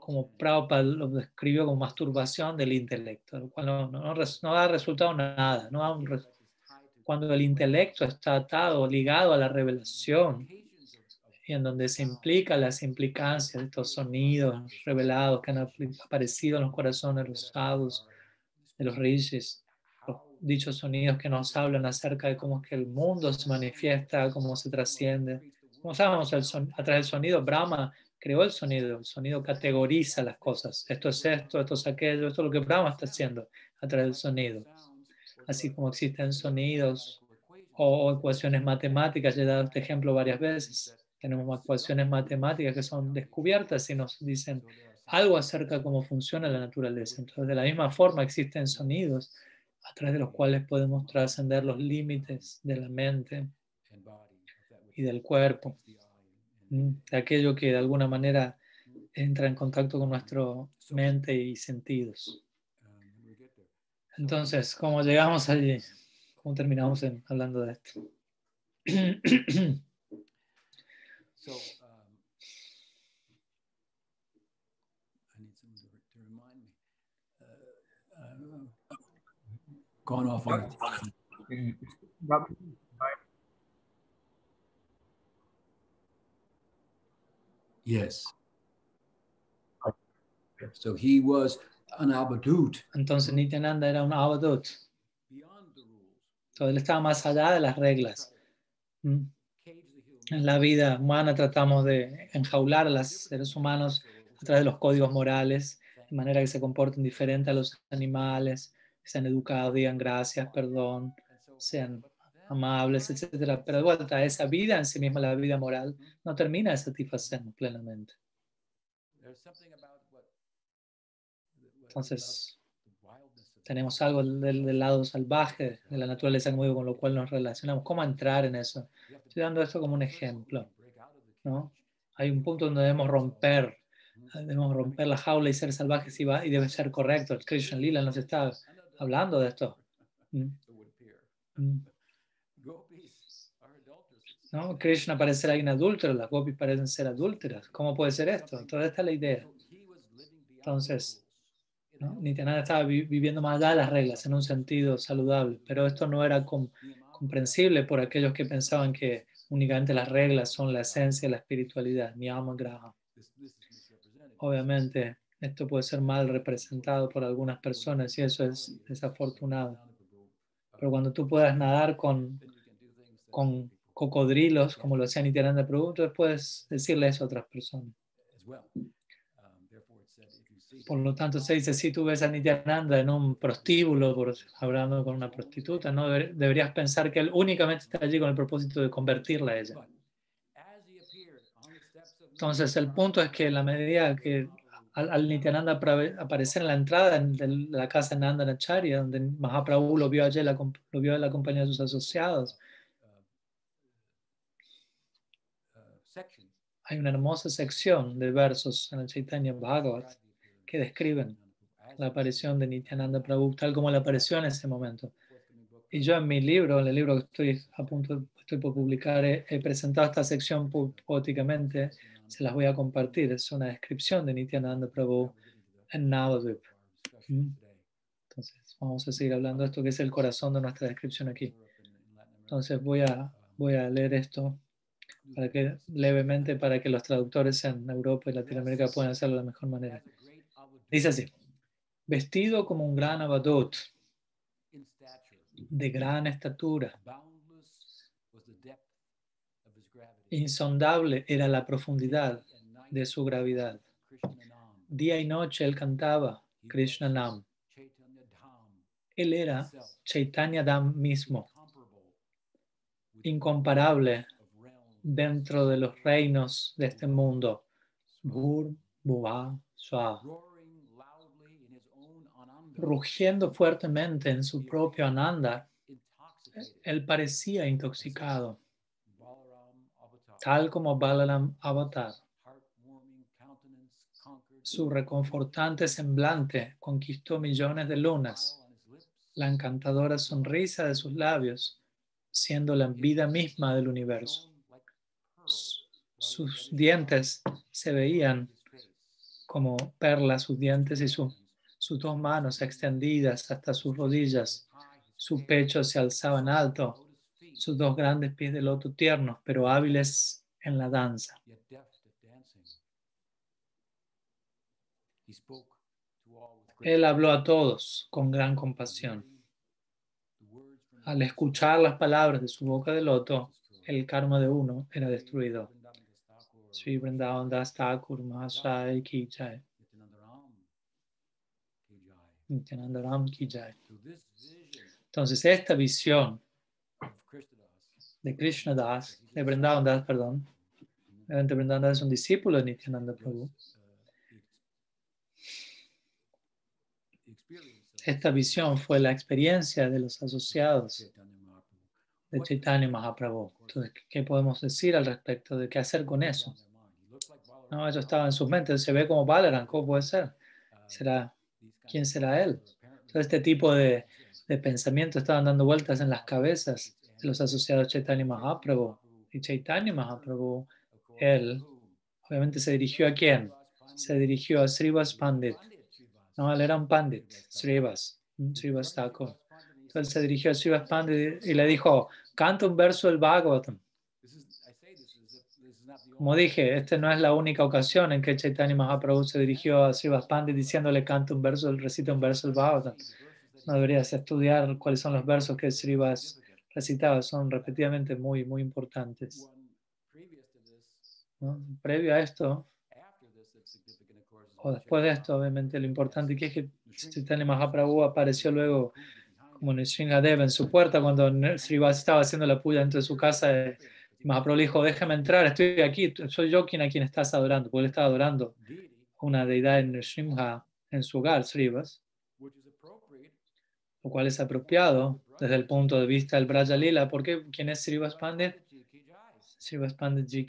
como Prabhupada lo describió como masturbación del intelecto, lo cual no, no, no da resultado nada, no da un cuando el intelecto está atado, ligado a la revelación, y en donde se implica las implicancias de estos sonidos revelados que han aparecido en los corazones rosados de los reyes, los dichos sonidos que nos hablan acerca de cómo es que el mundo se manifiesta, cómo se trasciende. Como sabemos, el a través del sonido, Brahma creó el sonido, el sonido categoriza las cosas. Esto es esto, esto es aquello, esto es lo que Brahma está haciendo a través del sonido así como existen sonidos o, ecuaciones matemáticas. Ya he dado este ejemplo varias veces. Tenemos ecuaciones matemáticas que son descubiertas y nos dicen algo acerca de cómo funciona la naturaleza. Entonces, de la misma forma existen sonidos a través de los cuales podemos trascender los límites de la mente y del cuerpo, aquello que de alguna manera entra en contacto con nuestra mente y sentidos. Entonces, ¿cómo llegamos allí? ¿Cómo terminamos hablando de esto? so, um, I need someone to, to remind me. Uh, uh, gone off on Yes. So he was entonces Nityananda era un abadut. Entonces él estaba más allá de las reglas. ¿Mm? En la vida humana tratamos de enjaular a los seres humanos a través de los códigos morales, de manera que se comporten diferente a los animales, sean educados, digan gracias, perdón, sean amables, etc. Pero de vuelta, esa vida en sí misma, la vida moral, no termina de satisfacernos plenamente. Entonces, tenemos algo del, lado salvaje de la naturaleza con lo cual nos relacionamos. ¿Cómo entrar en eso? Estoy dando esto como un ejemplo. ¿no? Hay un punto donde debemos romper, debemos romper la jaula y ser salvajes y, va, y debe ser correcto. El Krishna Lila nos está hablando de esto. ¿Mm? ¿Mm? ¿No? Krishna parece ser alguien adúltero, las gopis parecen ser adúlteras. ¿Cómo puede ser esto? Entonces, esta es la idea. Entonces, ¿no? Nityananda estaba viviendo más allá de las reglas en un sentido saludable, pero esto no era comprensible por aquellos que pensaban que únicamente las reglas son la esencia de la espiritualidad, niyama graha. Obviamente, esto puede ser mal representado por algunas personas y eso es desafortunado. Pero cuando tú puedas nadar con, con cocodrilos, como lo hacía Nityananda Prabhu, entonces puedes decirle eso a otras personas. Por lo tanto, se dice, si tú ves a Nityananda en un prostíbulo, por, hablando con una prostituta, no deberías pensar que él únicamente está allí con el propósito de convertirla a ella. Entonces, el punto es que la medida que al, Nityananda aparecer en la entrada de la casa de Nandanacharya, donde Mahaprabhu lo vio allí, lo vio en la compañía de sus asociados, hay una hermosa sección de versos en el Chaitanya Bhagavat que describen la aparición de Nityananda Prabhu tal como le apareció en ese momento. Y yo en mi libro, en el libro que estoy a punto, estoy por publicar, he, presentado esta sección poéticamente, se las voy a compartir. Es una descripción de Nityananda Prabhu en Navadvip. ¿Mm? Entonces, vamos a seguir hablando de esto que es el corazón de nuestra descripción aquí. Entonces, voy a, voy a leer esto para que, levemente para que los traductores en Europa y Latinoamérica puedan hacerlo de la mejor manera. Dice así, vestido como un gran abadot, de gran estatura. Insondable era la profundidad de su gravedad. Día y noche él cantaba Krishna Nam. Él era Chaitanya Dham mismo, incomparable dentro de los reinos de este mundo. Bur, Swa rugiendo fuertemente en su propio Ananda, él parecía intoxicado. tal como Balaram Avatar. Su reconfortante semblante conquistó millones de lunas. La encantadora sonrisa de sus labios, siendo la vida misma del universo. Sus dientes se veían como perlas, sus dientes y sus dos manos extendidas hasta sus rodillas. Su pecho se alzaba en alto, sus dos grandes pies de loto tiernos, pero hábiles en la danza. Él habló a todos con gran compasión. Al escuchar las palabras de su boca de loto, el karma de uno era destruido. Sri Vrindavan Das Thakur Mahasaya Ki Jai. Nityanandaram Ki Jai. Entonces, esta visión de Krishna Das, de Vrindavan Das, perdón, obviamente Vrindavan Das es un discípulo de Nityananda Prabhu. Esta visión fue la experiencia de los asociados de Chaitanya Mahaprabhu. Entonces, ¿qué podemos decir al respecto de qué hacer con eso? No, eso estaba en sus mentes. Se ve como Balaram, ¿cómo puede ser? ¿Será, ¿Quién será él? Todo este tipo de, de pensamientos estaban dando vueltas en las cabezas de los asociados Chaitanya Mahaprabhu. Y Chaitanya Mahaprabhu, él, obviamente se dirigió a quién? Se dirigió a Srivas Pandit. No, él era un Pandit, Srivas, Srivas Thakur. Entonces se dirigió a Srivas Pandit y le dijo, canta un verso del Bhagavatam. Como dije, esta no es la única ocasión en que Chaitanya Mahaprabhu se dirigió a Srivas Pandit diciéndole canta un verso, recita un verso del Bhagavatam. No deberías estudiar cuáles son los versos que Srivas recitaba, son repetidamente muy, muy importantes. ¿No? Previo a esto, o después de esto, obviamente, lo importante que es que Chaitanya Mahaprabhu apareció luego como Nisringadev en su puerta cuando Srivas estaba haciendo la puya dentro de su casa. Mahaprabhu le dijo, déjame entrar, estoy aquí, soy yo quien a quien estás adorando, porque él estaba adorando una deidad en Nrsimha en su hogar, Srivas, lo cual es apropiado desde el punto de vista del Braja Lila. ¿Por qué? ¿Quién es Srivas Pandit? Srivas Pandit Ji.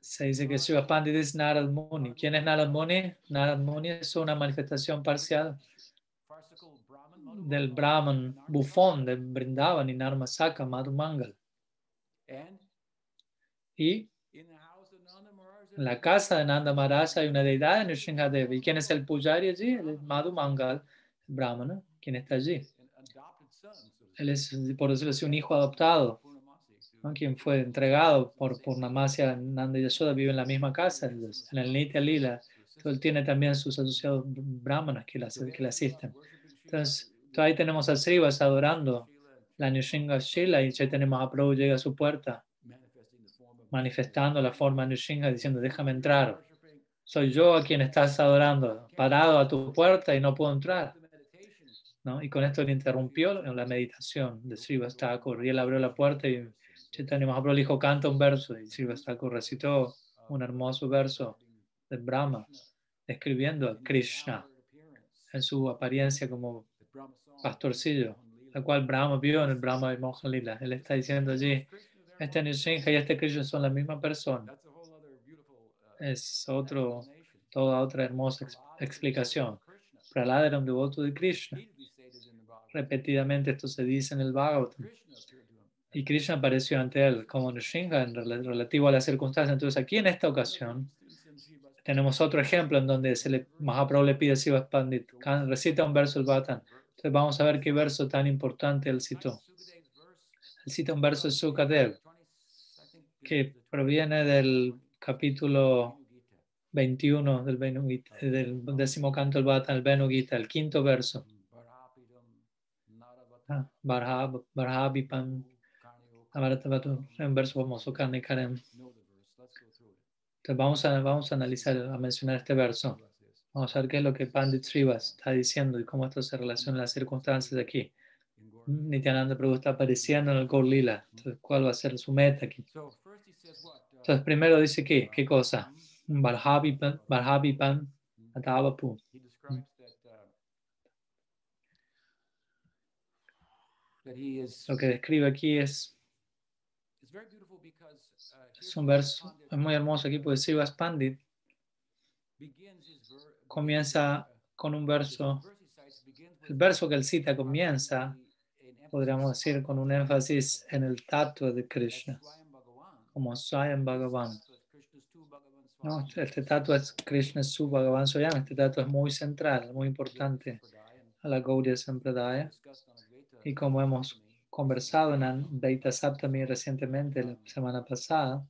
Se dice que Srivas Pandit es Narad Muni. ¿Quién es Narad Muni? Narad Muni es una manifestación parcial del Brahman bufón de Brindavan y Narmasaka Madhumangal. Y en la casa de Nanda Maharaj hay una deidad en Nrsimhadev. ¿Y quién es el pujari allí? El Madhumangal, el Brahmana, quien está allí. Él es, por decirlo así, un hijo adoptado, ¿no? quien fue entregado por Purnamasya Nanda y Yashoda, vive en la misma casa, en el Nitya Lila. Entonces, él tiene también sus asociados brahmanas que que le asisten. Entonces, ahí tenemos a Srivas adorando la Nushinga Shila y Chaitanya Mahaprabhu llega a su puerta manifestando la forma Nushinga diciendo déjame entrar. Soy yo a quien estás adorando, parado a tu puerta y no puedo entrar. ¿No? Y con esto le interrumpió la meditación de Srivas Thakur y él abrió la puerta y Chaitanya Mahaprabhu le dijo canta un verso y Srivas Thakur recitó un hermoso verso de Brahma describiendo a Krishna en su apariencia como pastorcillo, la cual Brahma vio en el Brahma de Mohanlila. Él está diciendo allí, este Nishinja y este Krishna son la misma persona. Es otro, toda otra hermosa explicación. Prahlada era un devoto de Krishna. Repetidamente esto se dice en el Bhagavatam. Y Krishna apareció ante él como Nishinja en relativo a las circunstancias. Entonces aquí en esta ocasión tenemos otro ejemplo en donde se le, Mahaprabhu le pide a Sivas Pandit, recita un verso del Bhatan. Entonces vamos a ver qué verso tan importante él citó. Él cita un verso de Sukadev que proviene del capítulo 21 del, del décimo canto del Bhatan, el Venu Gita, el quinto verso. Barhabipam, un verso famoso, Karnikarem. Entonces vamos a, vamos a analizar, a mencionar este verso. Vamos a ver qué es lo que Pandit Srivas está diciendo y cómo esto se relaciona a las circunstancias de aquí. Nityananda Prabhu está apareciendo en el Gaur Lila. Entonces, ¿cuál va a ser su meta aquí? Entonces, primero dice ¿qué? ¿Qué cosa? Barhabi Pan Atavapu. Lo que describe aquí es Es un verso es muy hermoso aquí porque Srivas Pandit comienza con un verso, el verso que él cita comienza, podríamos decir, con un énfasis en el tato de Krishna, como Swayam Bhagavan. No, este, este tato es Krishna Su Bhagavan Swayam, este tato es muy central, muy importante a la Gaudiya Sampradaya. Y como hemos conversado en Advaita Saptami recientemente, la semana pasada,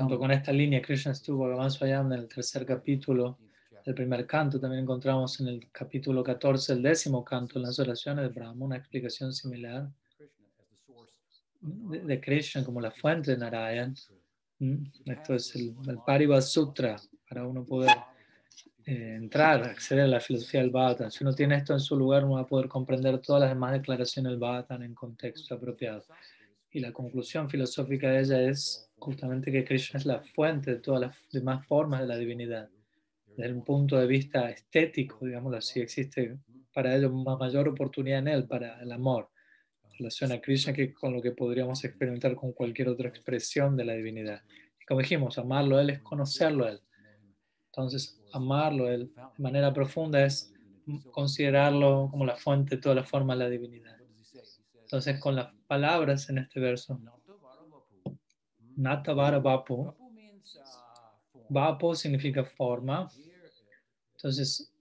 junto con esta línea Krishna Tu Bhagavan Swayam en el tercer capítulo del primer canto, también encontramos en el capítulo 14, el décimo canto, en las oraciones de Brahma, una explicación similar de, de Krishna como la fuente de Narayan. Mm, esto es el, el Sutra, para uno poder eh, entrar, acceder a la filosofía del Bhattan. Si uno tiene esto en su lugar, uno va a poder comprender todas las demás declaraciones del Bhattan en contexto apropiado. Y la conclusión filosófica de ella es justamente que Krishna es la fuente de todas las demás formas de la divinidad. Desde un punto de vista estético, digámoslo así, existe para ello una mayor oportunidad en él, para el amor, en relación a Krishna, que con lo que podríamos experimentar con cualquier otra expresión de la divinidad. Y como dijimos, amarlo a él es conocerlo a él. Entonces, amarlo a él de manera profunda es considerarlo como la fuente de todas las formas de la divinidad. Entonces, con las palabras en este verso, Natavara Vapu, Vapu significa forma. Entonces,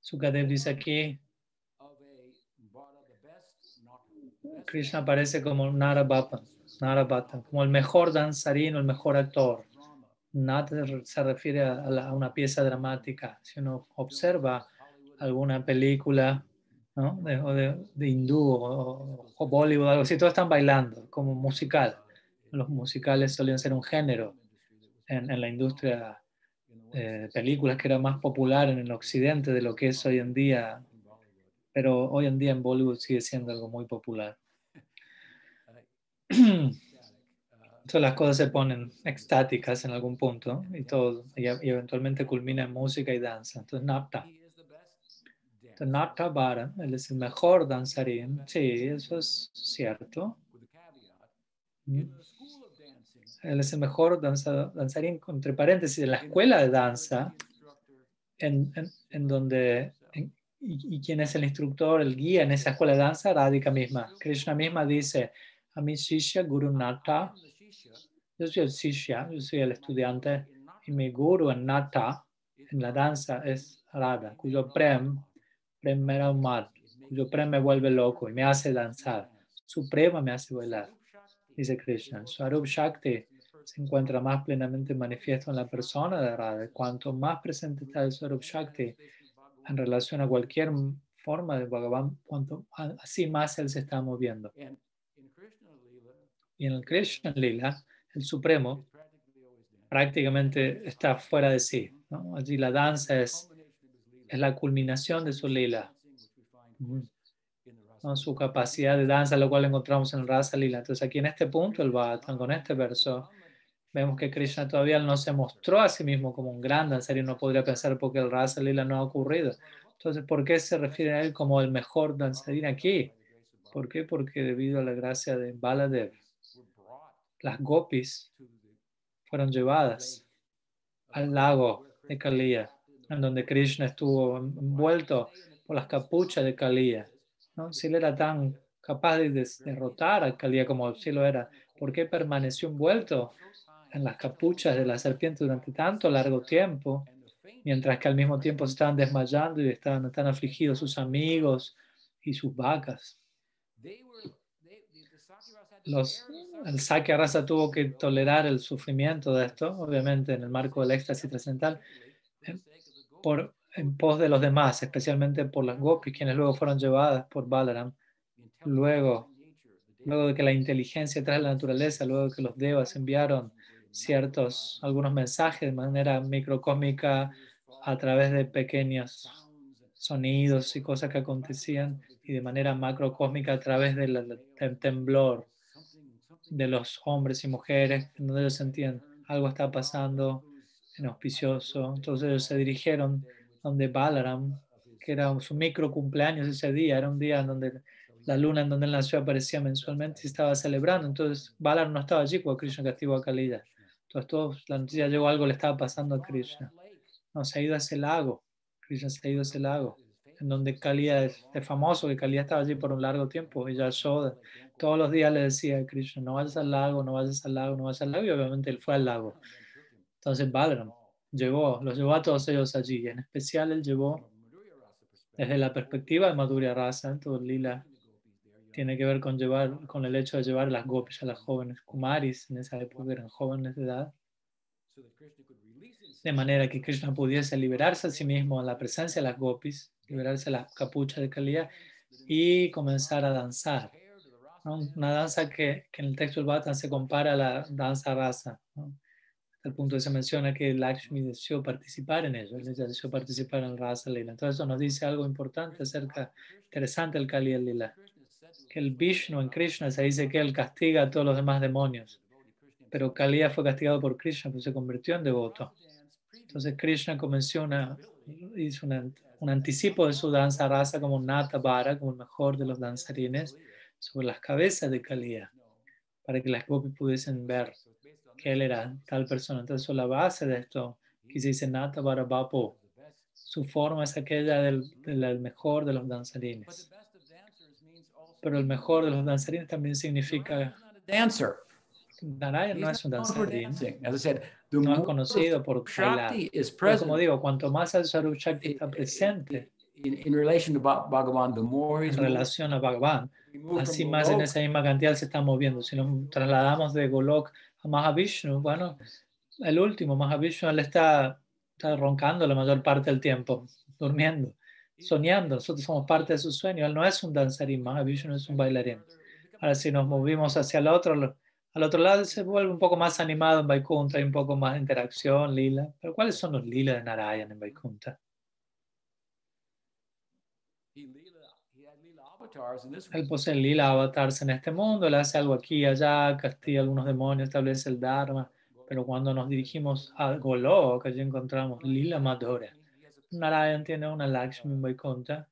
Sukadev dice aquí, Krishna aparece como Narabhapa, Narabhata, como el mejor danzarino, el mejor actor. Nada se refiere a, una pieza dramática. Si uno observa alguna película ¿no? de, de, hindú o, Bollywood, algo así, todos están bailando como musical. Los musicales solían ser un género en, la industria de películas que era más popular en el occidente de lo que es hoy en día, pero hoy en día en Bollywood sigue siendo algo muy popular. Entonces las cosas se ponen extáticas en algún punto y todo, y, eventualmente culmina en música y danza. Entonces, Napta. Entonces, Napta Vara, él es el mejor danzarín. Sí, eso es cierto. Mm. Él es el mejor danzarín, entre paréntesis, en la escuela de danza, en, en, donde, y, y, quién es el instructor, el guía en esa escuela de danza, Radhika misma. Krishna misma dice, a mi Shishya Guru Nata yo soy el Sishya, yo soy el estudiante, y mi guru en Nata, en la danza, es Radha, cuyo prem, prem mal, cuyo prem me vuelve loco y me hace danzar. Su prema me hace bailar, dice Krishna. Swarup Shakti se encuentra más plenamente manifiesto en la persona de Radha. Cuanto más presente está el Swarup Shakti en relación a cualquier forma de Bhagavan, cuanto así más él se está moviendo. Y en el Krishna Lila, el Supremo, prácticamente está fuera de sí. Allí la danza es, es la culminación de su lila, su capacidad de danza, lo cual encontramos en el Rasa Lila. Entonces aquí en este punto, el Bhattan, con este verso, vemos que Krishna todavía no se mostró a sí mismo como un gran danzarín, no podría pensar porque el Rasa Lila no ha ocurrido. Entonces, ¿por qué se refiere a él como el mejor danzarín aquí? ¿Por qué? Porque debido a la gracia de Baladev las gopis fueron llevadas al lago de Kaliya, en donde Krishna estuvo envuelto por las capuchas de Kaliya. ¿no? Si él era tan capaz de derrotar a Kaliya como si lo era, ¿por qué permaneció envuelto en las capuchas de la serpiente durante tanto largo tiempo? Mientras que al mismo tiempo se estaban desmayando y estaban afligidos sus amigos y sus vacas los, el saque raza tuvo que tolerar el sufrimiento de esto, obviamente en el marco del éxtasis trascendental, en pos de los demás, especialmente por las gopis, quienes luego fueron llevadas por Balaram. Luego, luego de que la inteligencia trae la naturaleza, luego de que los devas enviaron ciertos, algunos mensajes de manera microcósmica a través de pequeños sonidos y cosas que acontecían y de manera macrocósmica a través del temblor de los hombres y mujeres, donde ellos sentían algo está pasando inauspicioso. Entonces ellos se dirigieron donde Balaram, que era su micro cumpleaños ese día, era un día donde la luna en donde él nació aparecía mensualmente y estaba celebrando. Entonces Balaram no estaba allí cuando Krishna castigó a Kalila. Entonces todos, la noticia llegó, algo le estaba pasando a Krishna. No, se ha ido a ese lago. Krishna se ha ido a ese lago, en donde Kali es, famoso, que Kali estaba allí por un largo tiempo. Y Yashoda todos los días le decía a Krishna, no vayas al lago, no vayas al lago, no vayas al lago. Y obviamente él fue al lago. Entonces Balaram llevó, los llevó a todos ellos allí. Y en especial él llevó, desde la perspectiva de Madhurya Rasa, todo lila tiene que ver con, llevar, con el hecho de llevar las gopis a las jóvenes kumaris, en esa época eran jóvenes de edad, de manera que Krishna pudiese liberarse a sí mismo en la presencia de las gopis, liberarse las capuchas de Kaliya y comenzar a danzar. Una danza que, que, en el texto del Bhattan se compara a la danza rasa. Hasta el punto que se menciona que Lakshmi deseó participar en ello, ella deseó participar en el rasa lila. Entonces eso nos dice algo importante acerca, interesante del Kali Lila que el Vishnu en Krishna se dice que él castiga a todos los demás demonios, pero Kaliya fue castigado por Krishna, pues se convirtió en devoto. Entonces Krishna comenzó una, hizo un anticipo de su danza rasa como Nata Vara, como el mejor de los danzarines, sobre las cabezas de Kaliya, para que las gopis pudiesen ver que él era tal persona. Entonces, la base de esto, que se dice Nata Vara Bapo, su forma es aquella del, del mejor de los danzarines pero el mejor de los danzarines también significa dancer. Narayan no es un danzarín, no es conocido por bailar. Pero como digo, cuanto más el Sarup Shakti está presente en relación a Bhagavan, así más en esa misma cantidad se está moviendo. Si nos trasladamos de Golok Mahavishnu, bueno, el último Mahavishnu, él está, está roncando la mayor parte del tiempo, durmiendo soñando, nosotros somos parte de su sueño. Él no es un danzarín, Mahavishnu es un bailarín. Ahora, si nos movimos hacia el otro, al otro lado se vuelve un poco más animado en Vaikunta, hay un poco más de interacción, lila. Pero ¿cuáles son los lila de Narayan en Vaikunta? Él posee lila avatars en este mundo, él hace algo aquí y allá, castiga algunos demonios, establece el Dharma. Pero cuando nos dirigimos a Golok, allí encontramos lila Madhura Narayan tiene una Lakshmi muy contra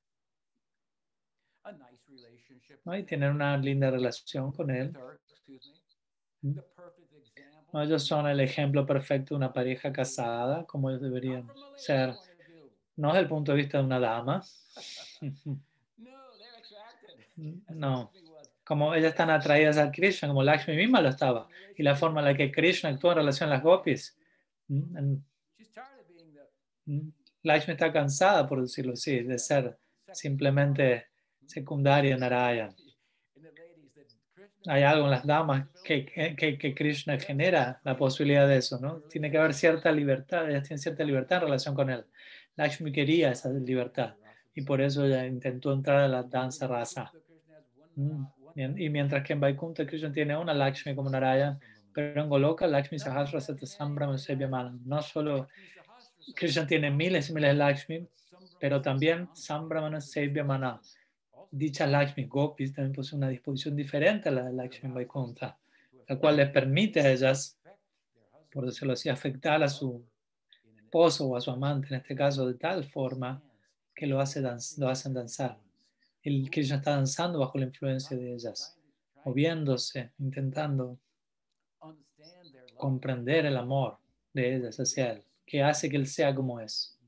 ¿no? y tienen una linda relación con él. ¿Mm? ¿No? Ellos son el ejemplo perfecto de una pareja casada, como ellos deberían ser, no desde el punto de vista de una dama. No, como ellas están atraídas a Krishna, como Lakshmi misma lo estaba, y la forma en la que Krishna actúa en relación a las gopis. Lakshmi está cansada, por decirlo así, de ser simplemente secundaria en Narayana. Hay algo en las damas que, que, que, Krishna genera la posibilidad de eso, ¿no? Tiene que haber cierta libertad, ellas tienen cierta libertad en relación con él. Lakshmi quería esa libertad y por eso ella intentó entrar a la danza rasa. Mm, y mientras que en Vaikuntha Krishna tiene una Lakshmi como Narayana, pero en Goloka Lakshmi Sahasra Satasambram No solo Krishna tiene miles y miles de Lakshmi, pero también Sambramana Sevya Mana. Dicha Lakshmi Gopis también posee una disposición diferente a la de Lakshmi Vaikuntha, la cual les permite a ellas, por decirlo así, afectar a su esposo o a su amante, en este caso, de tal forma que lo, hace lo hacen danzar. El Krishna está danzando bajo la influencia de ellas, moviéndose, intentando comprender el amor de ellas hacia él que hace que él sea como es.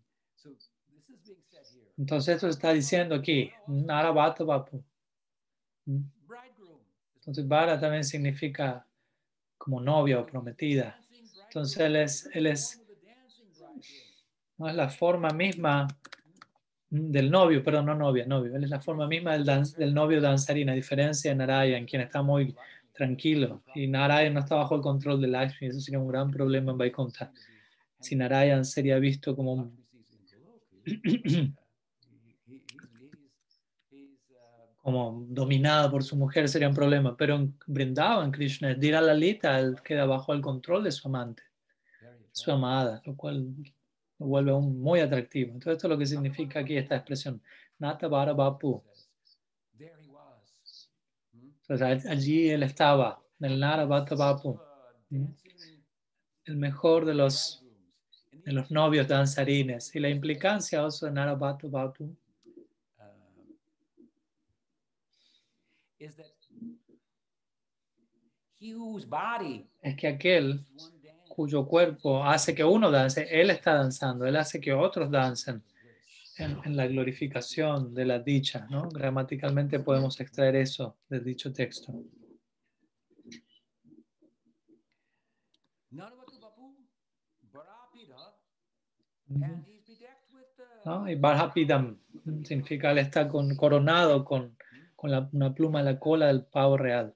Entonces esto está diciendo aquí, Narabata Bapu. ¿Mm? Entonces Vara también significa como novia o prometida. Entonces él es, él es, no es la forma misma del novio, perdón, no novia, novio. Él es la forma misma del, del novio danzarín, a diferencia de Narayan, quien está muy tranquilo. Y Narayan no está bajo el control de Lakshmi, eso sería un gran problema en Vaikuntha si Narayan sería visto como como dominado por su mujer sería un problema, pero en en Krishna, Dira Lalita, él queda bajo el control de su amante, su amada, lo cual lo vuelve aún muy atractivo. Entonces esto es lo que significa aquí esta expresión, Nata Bapu. Entonces allí él estaba, en el Nara Bapu, el mejor de los de los novios danzarines. Y la implicancia also de whose body es que aquel cuyo cuerpo hace que uno dance, él está danzando, él hace que otros dancen en, la glorificación de la dicha, ¿no? Gramaticalmente podemos extraer eso del dicho texto. ¿no? Y Barhapidam significa él está coronado con, con una pluma en la cola del pavo real.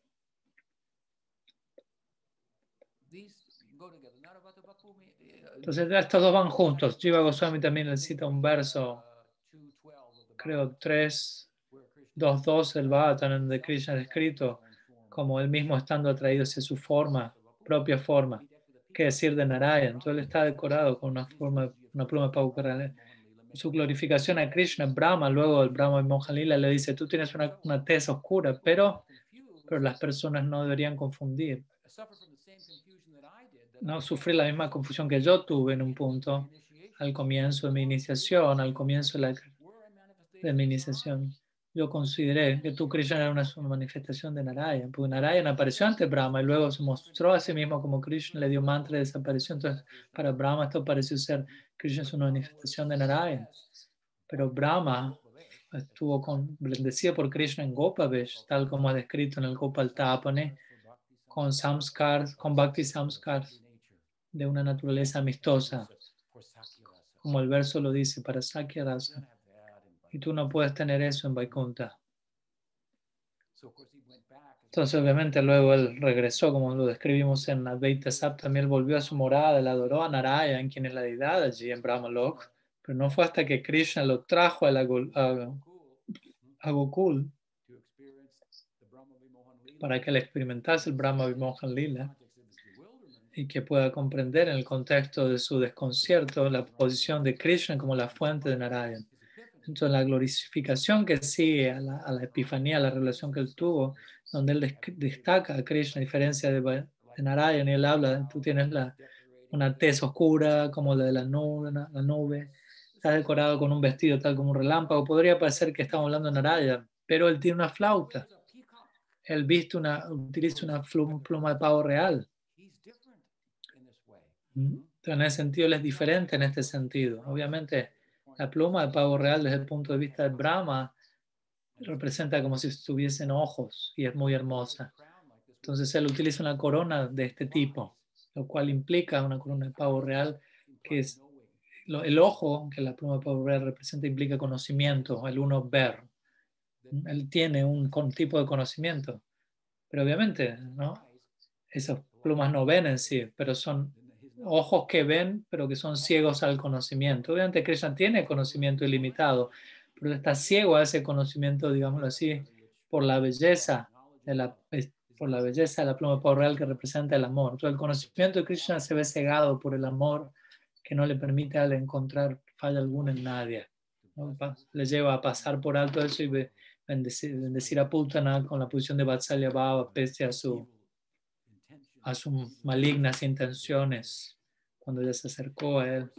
these go together. Narabatu Bapu me- uh, Entonces estos dos van juntos. Jiva Goswami también le cita un verso, 212 of the creo 3, Bible, where Krishna 2.2 del Bhagavatam de Krishna descrito como él mismo estando atraído hacia su forma, propia forma. ¿Qué decir de Narayana? Entonces él está decorado con una forma, una pluma de real. Su glorificación a Krishna, Brahma, luego el Brahma y Mohan Lila le dice, tú tienes una, una tez oscura, pero, pero las personas no deberían confundir. No sufrir la misma confusión que yo tuve en un punto al comienzo de mi iniciación, al comienzo de, la, de mi iniciación. Yo consideré que tú, Krishna, era una, manifestación de Narayana, porque Narayana apareció ante Brahma y luego se mostró a sí mismo como Krishna, le dio mantra y desapareció. Entonces, para Brahma esto pareció ser, Krishna es una manifestación de Narayana. Pero Brahma estuvo con, bendecido por Krishna en Gopavesh, tal como es descrito en el Gopal Tapane, con samskars, con bhakti samskars de una naturaleza amistosa, como el verso lo dice, para Sakya Rasa. Y tú no puedes tener eso en Vaikunta. Entonces, obviamente, luego él regresó, como lo describimos en Advaita Saptami, él volvió a su morada, él adoró a Narayana, en quien es la deidad allí en Brahmalok, pero no fue hasta que Krishna lo trajo a, la, a, a Gokul para que él experimentase el Brahma Vimohan Lila y que pueda comprender en el contexto de su desconcierto la posición de Krishna como la fuente de Narayana. Entonces, la glorificación que sigue a la, a la epifanía, a la relación que él tuvo, donde él destaca a Krishna, a diferencia de, de Narayana, y él habla, tú tienes la, una tez oscura como la de la nube, la nube, está decorado con un vestido tal como un relámpago. Podría parecer que estamos hablando de Narayana, pero él tiene una flauta. Él viste una, utiliza una pluma de pavo real. Entonces, en ese sentido, él es diferente en este sentido. Obviamente, la pluma de pavo real desde el punto de vista de Brahma representa como si estuviesen ojos y es muy hermosa. Entonces él utiliza una corona de este tipo, lo cual implica una corona de pavo real que es el ojo que la pluma de pavo real representa implica conocimiento, el uno ver. Él tiene un tipo de conocimiento, pero obviamente ¿no? esas plumas no ven en sí, pero son ojos que ven, pero que son ciegos al conocimiento. Obviamente Krishna tiene conocimiento ilimitado, pero está ciego a ese conocimiento, digámoslo así, por la belleza de la, por la belleza de la pluma real que representa el amor. Entonces, el conocimiento de Krishna se ve cegado por el amor que no le permite al encontrar falla alguna en nadie. ¿no? Le lleva a pasar por alto eso y bendecir, bendecir a Putana con la posición de Vatsalya Baba pese a su a sus malignas intenciones cuando ella se acercó a él.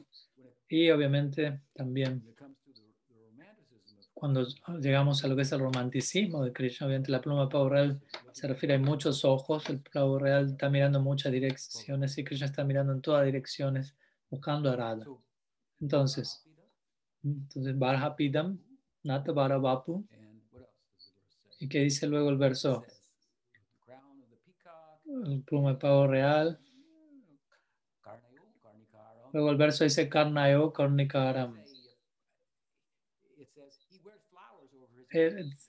Y obviamente también cuando llegamos a lo que es el romanticismo de Krishna, obviamente la pluma de real se refiere a muchos ojos, el pavo real está mirando en muchas direcciones y Krishna está mirando en todas direcciones buscando a Radha. Entonces, entonces Barhapidam, Nata Barabapu. ¿Y qué dice luego el verso? El pluma de pavo real. Luego el verso dice Karnayo Karnikaram.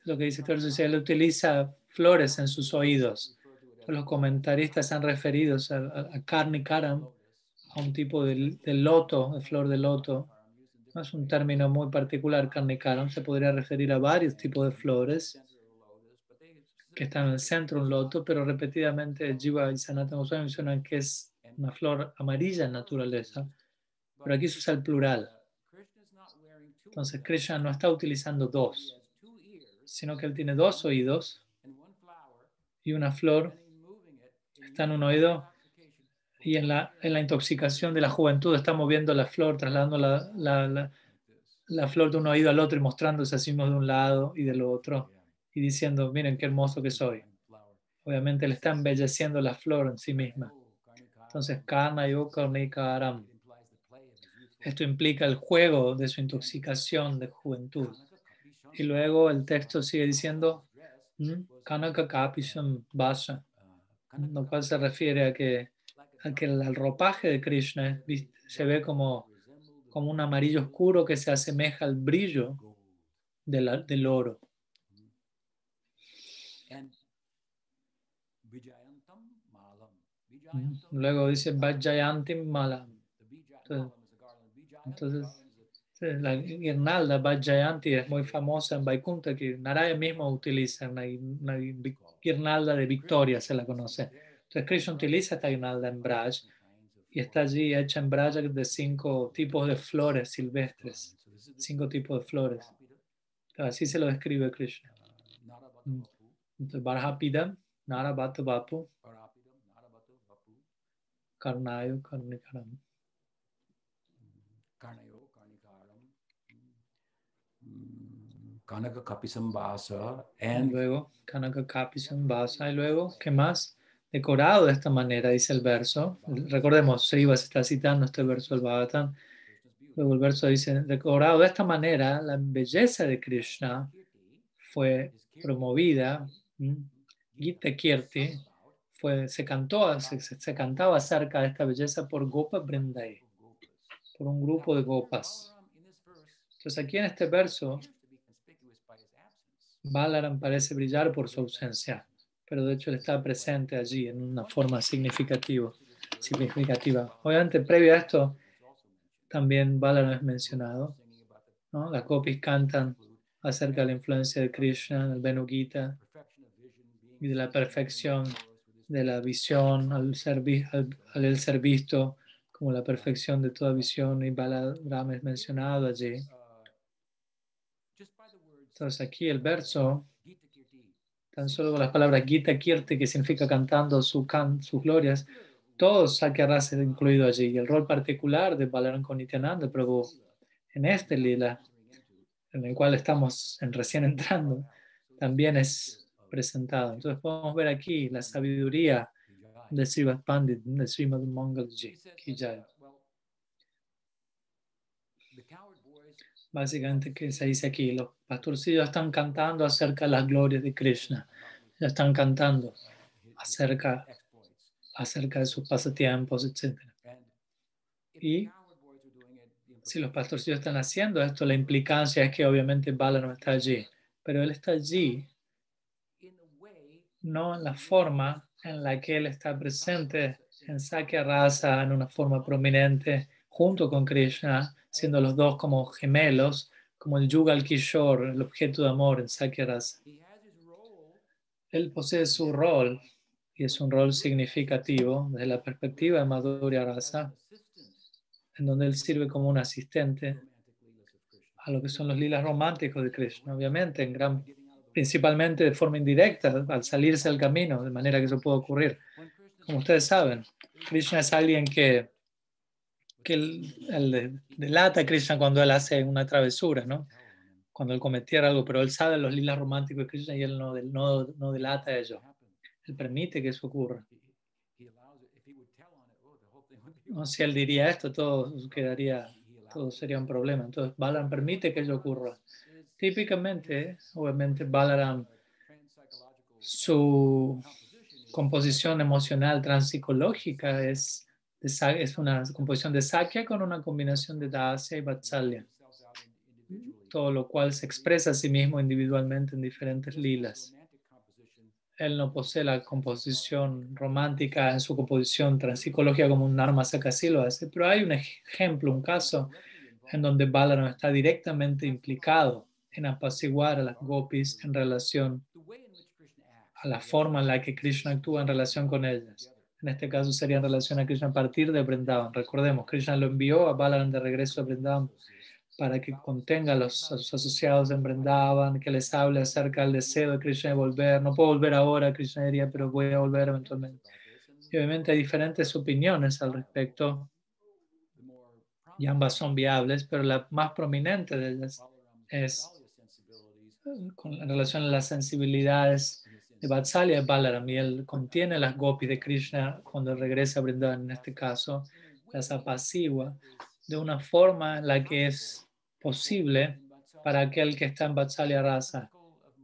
Lo que dice el verso dice, él utiliza flores en sus oídos. Los comentaristas han referido a, a, a Karnikaram, a un tipo de, loto, de flor de loto. Es un término muy particular, Karnikaram. Se podría referir a varios tipos de flores que está en el centro un loto, pero repetidamente Jiva y Sanatana Goswami mencionan que es una flor amarilla en naturaleza, pero aquí se usa el plural. Entonces Krishna no está utilizando dos, sino que él tiene dos oídos y una flor está en un oído Y en la, en la intoxicación de la juventud estamos viendo la flor, trasladando la, la, la, la flor de un oído al otro y mostrándose así mismo de un lado y del otro y diciendo, miren qué hermoso que soy. Obviamente le está embelleciendo la flor en sí misma. Entonces, Karna Yokarnikaram. Esto implica el juego de su intoxicación de juventud. Y luego el texto sigue diciendo, Kanaka Kapisham Basa, lo cual se refiere a que, a que el ropaje de Krishna se ve como, como un amarillo oscuro que se asemeja al brillo del oro. Luego dice Vajjayantim Malam. Entonces, la guirnalda Vajjayanti es muy famosa en Vaikunta, que Naraya mismo utiliza una, una guirnalda de victoria, se la conoce. Entonces, Krishna utiliza esta guirnalda en Braj y está allí hecha en Braj de cinco tipos de flores silvestres, cinco tipos de flores. Así se lo describe Krishna. Entonces, Barhapidam, Narabhata Vapu, Karnayo, Karnikaram. Karnayo, Karnikaram, Kanaka Kapisam Vasa, Y and luego, Kanaka Kapisam Vasa. Y luego, ¿qué más? Decorado de esta manera, dice el verso. Recordemos, Srivas está citando este verso del Bhagavatam. Luego el verso dice, decorado de esta manera, la belleza de Krishna fue promovida. Gita Kirti fue, se, cantó, se, se- cantaba acerca de esta belleza por Gopa Brindai, por un grupo de Gopas. Entonces aquí en este verso, Balaram parece brillar por su ausencia, pero de hecho él está presente allí en una forma significativa. significativa. Obviamente, previo a esto, también Balaram es mencionado. ¿no? Las copis cantan acerca de la influencia de Krishna el Venu Gita y de la perfección de la visión al ser, al, al ser visto como la perfección de toda visión y Balaram es mencionado allí. Entonces aquí el verso, tan solo con las palabras Gita Kirti, que significa cantando su can, sus glorias, todos Sakya Rasa es incluido allí. Y el rol particular de Balaram con Nityananda Prabhu en este lila, en el cual estamos en- recién entrando, también es presentado. Entonces podemos ver aquí la sabiduría de Srivad Pandit, de Srimad Mangalji. Básicamente, que se dice aquí? Los pastorcillos están cantando acerca de las glorias de Krishna. Ya están cantando acerca, acerca de sus pasatiempos, etc. Y si los pastorcillos están haciendo esto, la implicancia es que obviamente Balaram está allí. Pero él está allí no en la forma en la que él está presente en Sakya Rasa, en una forma prominente, junto con Krishna, siendo los dos como gemelos, como el Yugal Kishore, el objeto de amor en Sakya Rasa. Él posee su rol, y es un rol significativo desde la perspectiva de Madhurya Rasa, en donde él sirve como un asistente a lo que son los lilas románticos de Krishna, obviamente, en gran, principalmente de forma indirecta, al salirse del camino, de manera que eso puede ocurrir. Como ustedes saben, Krishna es alguien que, que delata a Krishna cuando él hace una travesura, ¿no? Cuando él cometiera algo, pero él sabe los lilas románticos de Krishna y él no, no, no delata a ellos. Él permite que eso ocurra. No, si él diría esto, todo quedaría, todo sería un problema. Entonces, Balaram permite que ello ocurra. Típicamente, obviamente, Balaram, su composición emocional transpsicológica es, de es una composición de Sakya con una combinación de Dasya y Vatsalya, todo lo cual se expresa a sí mismo individualmente en diferentes lilas. Él no posee la composición romántica en su composición transpsicológica como un Narma Sakasi lo hace, pero hay un ejemplo, un caso en donde Balaram está directamente implicado en apaciguar a las gopis en relación a la forma en la que Krishna actúa en relación con ellas. En este caso sería en relación a Krishna a partir de Vrindavan. Recordemos, Krishna lo envió a Balaram de regreso a Vrindavan para que contenga a los, a sus asociados en Vrindavan, que les hable acerca del deseo de Krishna de volver. No puedo volver ahora, Krishna diría, pero voy a volver eventualmente. Y obviamente hay diferentes opiniones al respecto y ambas son viables, pero la más prominente de ellas es con en relación a las sensibilidades de Vatsalya Balaram. Y él contiene las gopis de Krishna cuando regresa a Vrindavan, en este caso, las apacigua de una forma en la que es posible para aquel que está en Vatsalya Rasa,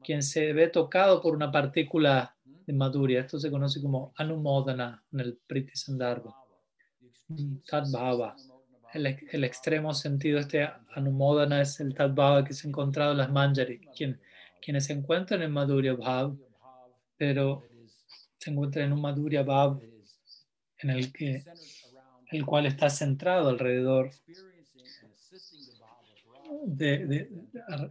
quien se ve tocado por una partícula de Madhurya. Esto se conoce como Anumodana en el Priti Sandarbha. Tadbhava. El, el, extremo sentido de este Anumodana es el Tadbhava que se ha encontrado en las Manjari, quien, quienes se encuentran en Madhurya Bhav, pero se encuentran en un Madhurya Bhav en el que el cual está centrado alrededor de,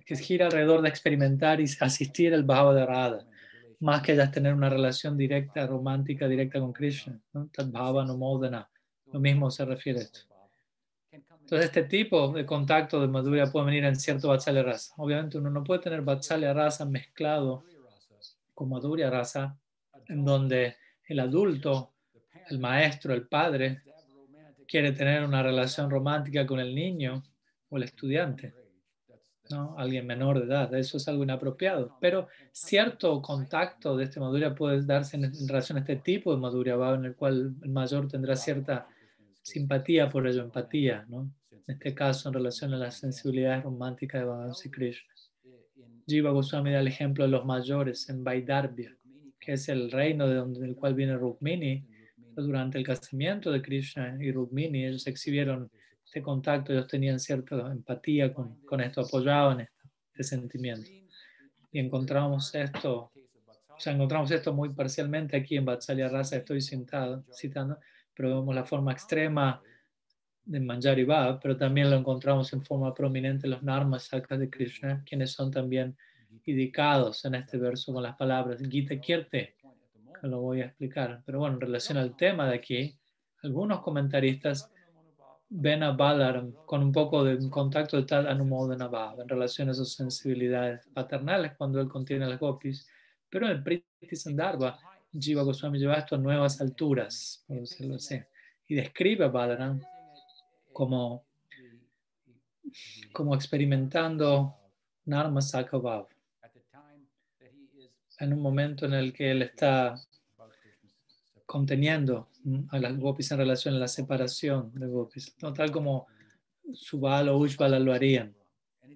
que gira alrededor de experimentar y asistir al Bhava de Radha, más que ya tener una relación directa, romántica, directa con Krishna. ¿no? Bhava no. Lo mismo se refiere a esto. Entonces, este tipo de contacto de Madhurya puede venir en cierto Vatsalya Rasa. Obviamente, uno no puede tener Vatsalya Rasa mezclado con Madhurya Rasa, en donde el adulto, el maestro, el padre, quiere tener una relación romántica con el niño o el estudiante, ¿no? alguien menor de edad. Eso es algo inapropiado. Pero cierto contacto de este Madhurya puede darse en, relación a este tipo de Madhurya en el cual el mayor tendrá cierta simpatía por ello, empatía, ¿no? En este caso, en relación a las sensibilidades románticas de Bhagavan Krishna. Jiva Goswami da el ejemplo de los mayores en Vaidarbhya, que es el reino de donde, del cual viene Rukmini. Durante el casamiento de Krishna y Rukmini, ellos exhibieron este contacto, ellos tenían cierta empatía con, con esto, apoyaban este sentimiento. Y encontramos esto, o sea, encontramos esto muy parcialmente aquí en Vatsalya Rasa, estoy citando, citando, pero vemos la forma extrema de Manjari Bhav, pero también lo encontramos en forma prominente en los Narmas Sakas de Krishna, quienes son también indicados en este verso con las palabras Gita Kirte, que lo voy a explicar. Pero bueno, en relación al tema de aquí, algunos comentaristas ven a Balaram con un poco de contacto de tal Anumodana Bhava en relación a sus sensibilidades paternales cuando él contiene las gopis, pero en el Priti Sandarbha, Jiva Goswami lleva esto a nuevas alturas, por decirlo así, y describe a Balaram como, como experimentando Narma Sakavav en un momento en el que él está conteniendo a las gopis en relación a la separación de gopis, no tal como Subala o Ushbala lo harían.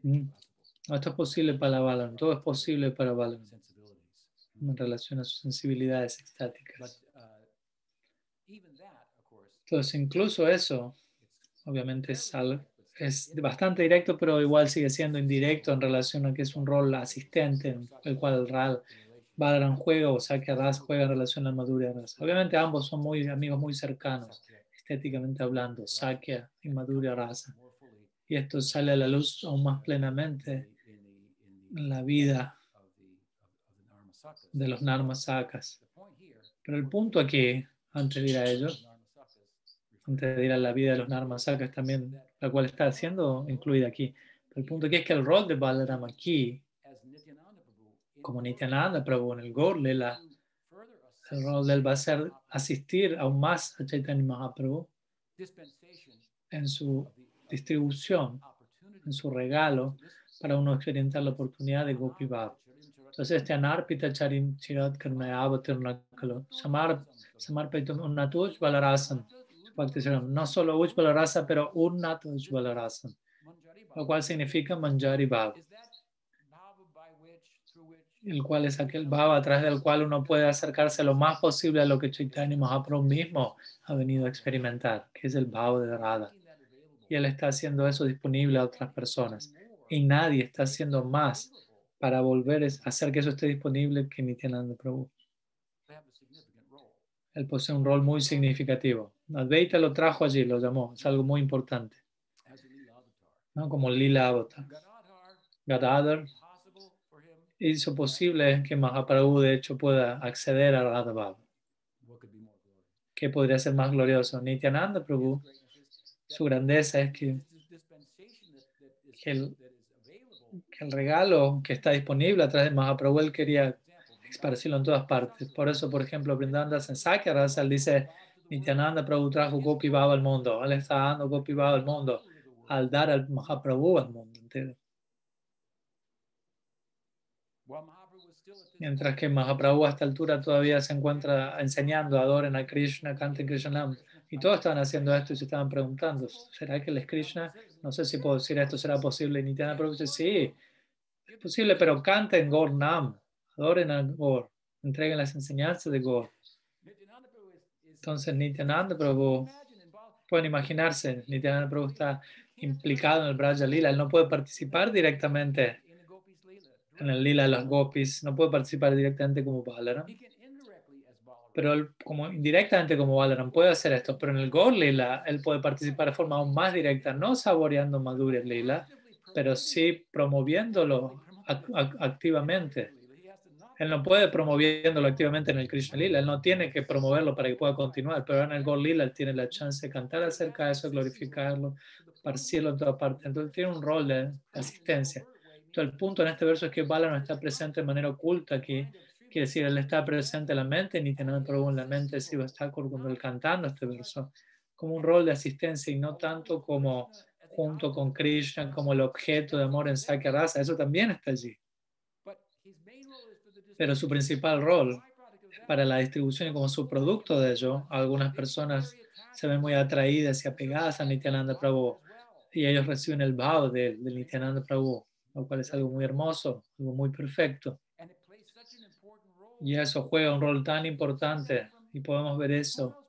No, esto es posible para Balaram, todo es posible para Balaram en relación a sus sensibilidades estáticas. Entonces, incluso eso, obviamente es, es bastante directo, pero igual sigue siendo indirecto en relación a que es un rol asistente en el cual el RAL Balaram juega o Sakya Ras juega en relación a Madhurya Rasa. Obviamente ambos son muy amigos muy cercanos, estéticamente hablando, Sakya y Madhurya Rasa. Y esto sale a la luz aún más plenamente en la vida de los Narmasakas. Pero el punto aquí, antes de ir a ellos, antes de ir a la vida de los Narmasakas también, la cual está siendo incluida aquí. el punto aquí es que el rol de Balaram aquí como Nityananda Prabhu en el Gaur el rol de él va a ser asistir aún más a Chaitanya Mahaprabhu en su distribución, en su regalo, para uno experimentar la oportunidad de Gopi Bhav. Entonces, este Anarpita Charin Chirat Karmayavatirnakalo, Samarpita Unnatuj Balarasan, no solo Uj Balarasa, pero Unnatuj Balarasan, lo cual significa Manjari Bhav el cual es aquel bhava a través del cual uno puede acercarse lo más posible a lo que Chaitanya Mahaprabhu mismo ha venido a experimentar, que es el bhava de Radha. Y él está haciendo eso disponible a otras personas. Y nadie está haciendo más para volver a hacer que eso esté disponible que Nityananda Prabhu. Él posee un rol muy significativo. Advaita lo trajo allí, lo llamó, es algo muy importante. ¿no? Como Lila Avatar. Gadadhar hizo posible que Mahaprabhu de hecho pueda acceder a Radha ¿Qué podría ser más glorioso? Nityananda Prabhu, su grandeza es que, el, regalo que está disponible a través de Mahaprabhu, él quería esparcirlo en todas partes. Por eso, por ejemplo, Brindanda en Sakya Rasa, él dice, Nityananda Prabhu trajo Gopi Baba al mundo. Él está dando Gopi Baba al mundo al dar al Mahaprabhu al mundo entero. Mientras que Mahaprabhu a esta altura todavía se encuentra enseñando, adoren a Krishna, canten Krishnam. Y todos estaban haciendo esto y se estaban preguntando, ¿será que él es Krishna? No sé si puedo decir esto, ¿será posible? Y Nityananda Prabhu dice, sí, es posible, pero canten Gaur Nam, adoren a Gaur, entreguen las enseñanzas de Gaur. Nityananda Prabhu is, is Entonces Nityananda Prabhu, pueden imaginarse, Nityananda Prabhu está implicado en el Braja Lila, él no puede participar directamente en el Lila de los Gopis, no puede participar directamente como Balaram. Pero él, como indirectamente como Balaram puede hacer esto, pero en el Gaur Lila él puede participar de forma aún más directa, no saboreando Madhurya Lila, pero sí promoviéndolo ac- ac- activamente. He has to not Él no puede promoviéndolo activamente en el Krishna Lila, él no tiene que promoverlo para que pueda continuar, pero en el Gaur Lila él tiene la chance de cantar acerca de eso, glorificarlo, esparcirlo en toda parte. Entonces tiene un rol de asistencia. Entonces el punto en este verso es que Balaram está presente de manera oculta aquí, Quiere decir, él está presente en la mente, ni Nityananda Prabhu en la mente de Siva Thakur cuando él cantando este verso, como un rol de asistencia y no tanto como junto con Krishna, como el objeto de amor en Sakya Rasa. Eso también está allí. Pero su principal rol para la distribución y como su producto de ello. Algunas personas se ven muy atraídas y apegadas a Nityananda Prabhu y ellos reciben el bhava de, de Nityananda Prabhu, lo cual es algo muy hermoso, algo muy perfecto. Y eso juega un rol tan importante y podemos ver eso.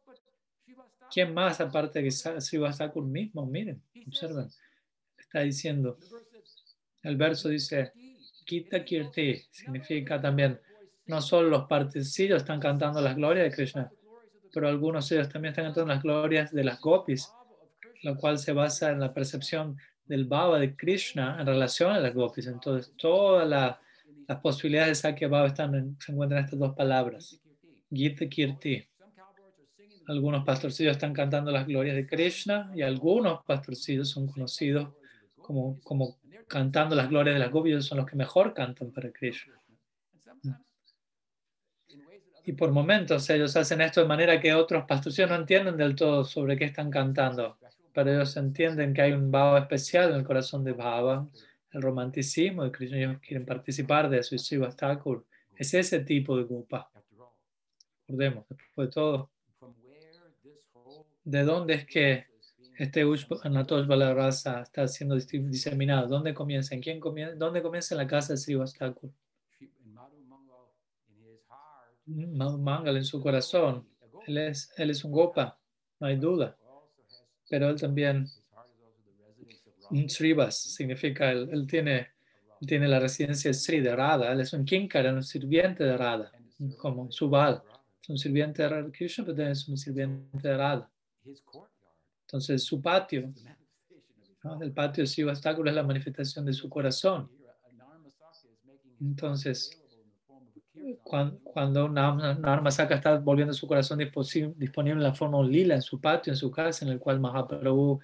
¿Quién más aparte de Sriva Thakur mismo? Miren, observen. Está diciendo, el verso dice, Kita Kirti, significa también, no solo los partecillos están cantando las glorias de Krishna, pero algunos de ellos también están cantando las glorias de las gopis, lo cual se basa en la percepción del Baba de Krishna en relación a las gopis. Entonces, todas la- las posibilidades de Sakya Baba están en- se encuentran en estas dos palabras, Gita Kirti. Algunos pastorcillos están cantando las glorias de Krishna y algunos pastorcillos son conocidos como, como cantando las glorias de las gopis, ellos son los que mejor cantan para Krishna. Y por momentos ellos hacen esto de manera que otros pastorcillos no entienden del todo sobre qué están cantando, pero ellos entienden que hay un Baba especial en el corazón de Baba, el romanticismo de Krishna, ellos quieren participar de eso y Shiva es ese tipo de Gopa. Recordemos, después de todo, ¿de dónde es que este Anatosh Balarasa está siendo diseminado? ¿Dónde comienza? ¿En quién comienza? ¿Dónde comienza en la casa de Shiva Thakur? Ma- Mangal en su corazón. Él es, él es un Gopa, no hay duda. Pero él también, Srivas, significa, él, él tiene, tiene la residencia de Sri, de Radha. Él es un Kinkara, un sirviente de Radha, como Subal. Es un sirviente de Radha Krishna, pero es un sirviente de Radha. Entonces, su patio, el patio de Shiva Thakur es la manifestación de su corazón. Entonces, cuando, cuando Narmasaka está volviendo su corazón disponible en la forma un lila en su patio, en su casa, en el cual Mahaprabhu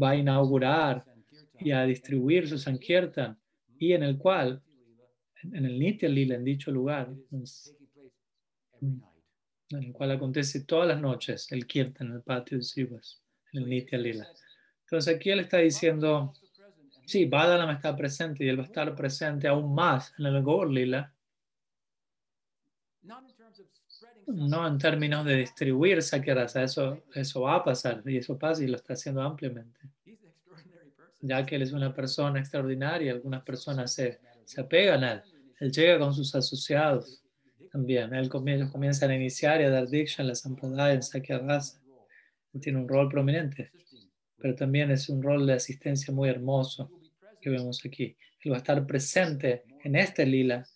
va a inaugurar y a distribuir su Sankirtan, y en el cual, en el Nitya Lila, en dicho lugar, en el cual acontece todas las noches el Kirtan en el patio de Srivas, en el Nitya Lila. Entonces aquí él está diciendo, sí, Balaram está presente y él va a estar presente aún más en el Gaur Lila, no en términos de distribuir Sakyarasa, eso, eso va a pasar y eso pasa y lo está haciendo ampliamente, ya que él es una persona extraordinaria, algunas personas se, se apegan a él, él llega con sus asociados también, él ellos comienzan a iniciar y a dar diksha en la Sampradaya, en Sakyarasa, él tiene un rol prominente, pero también es un rol de asistencia muy hermoso que vemos aquí, él va a estar presente en este lila,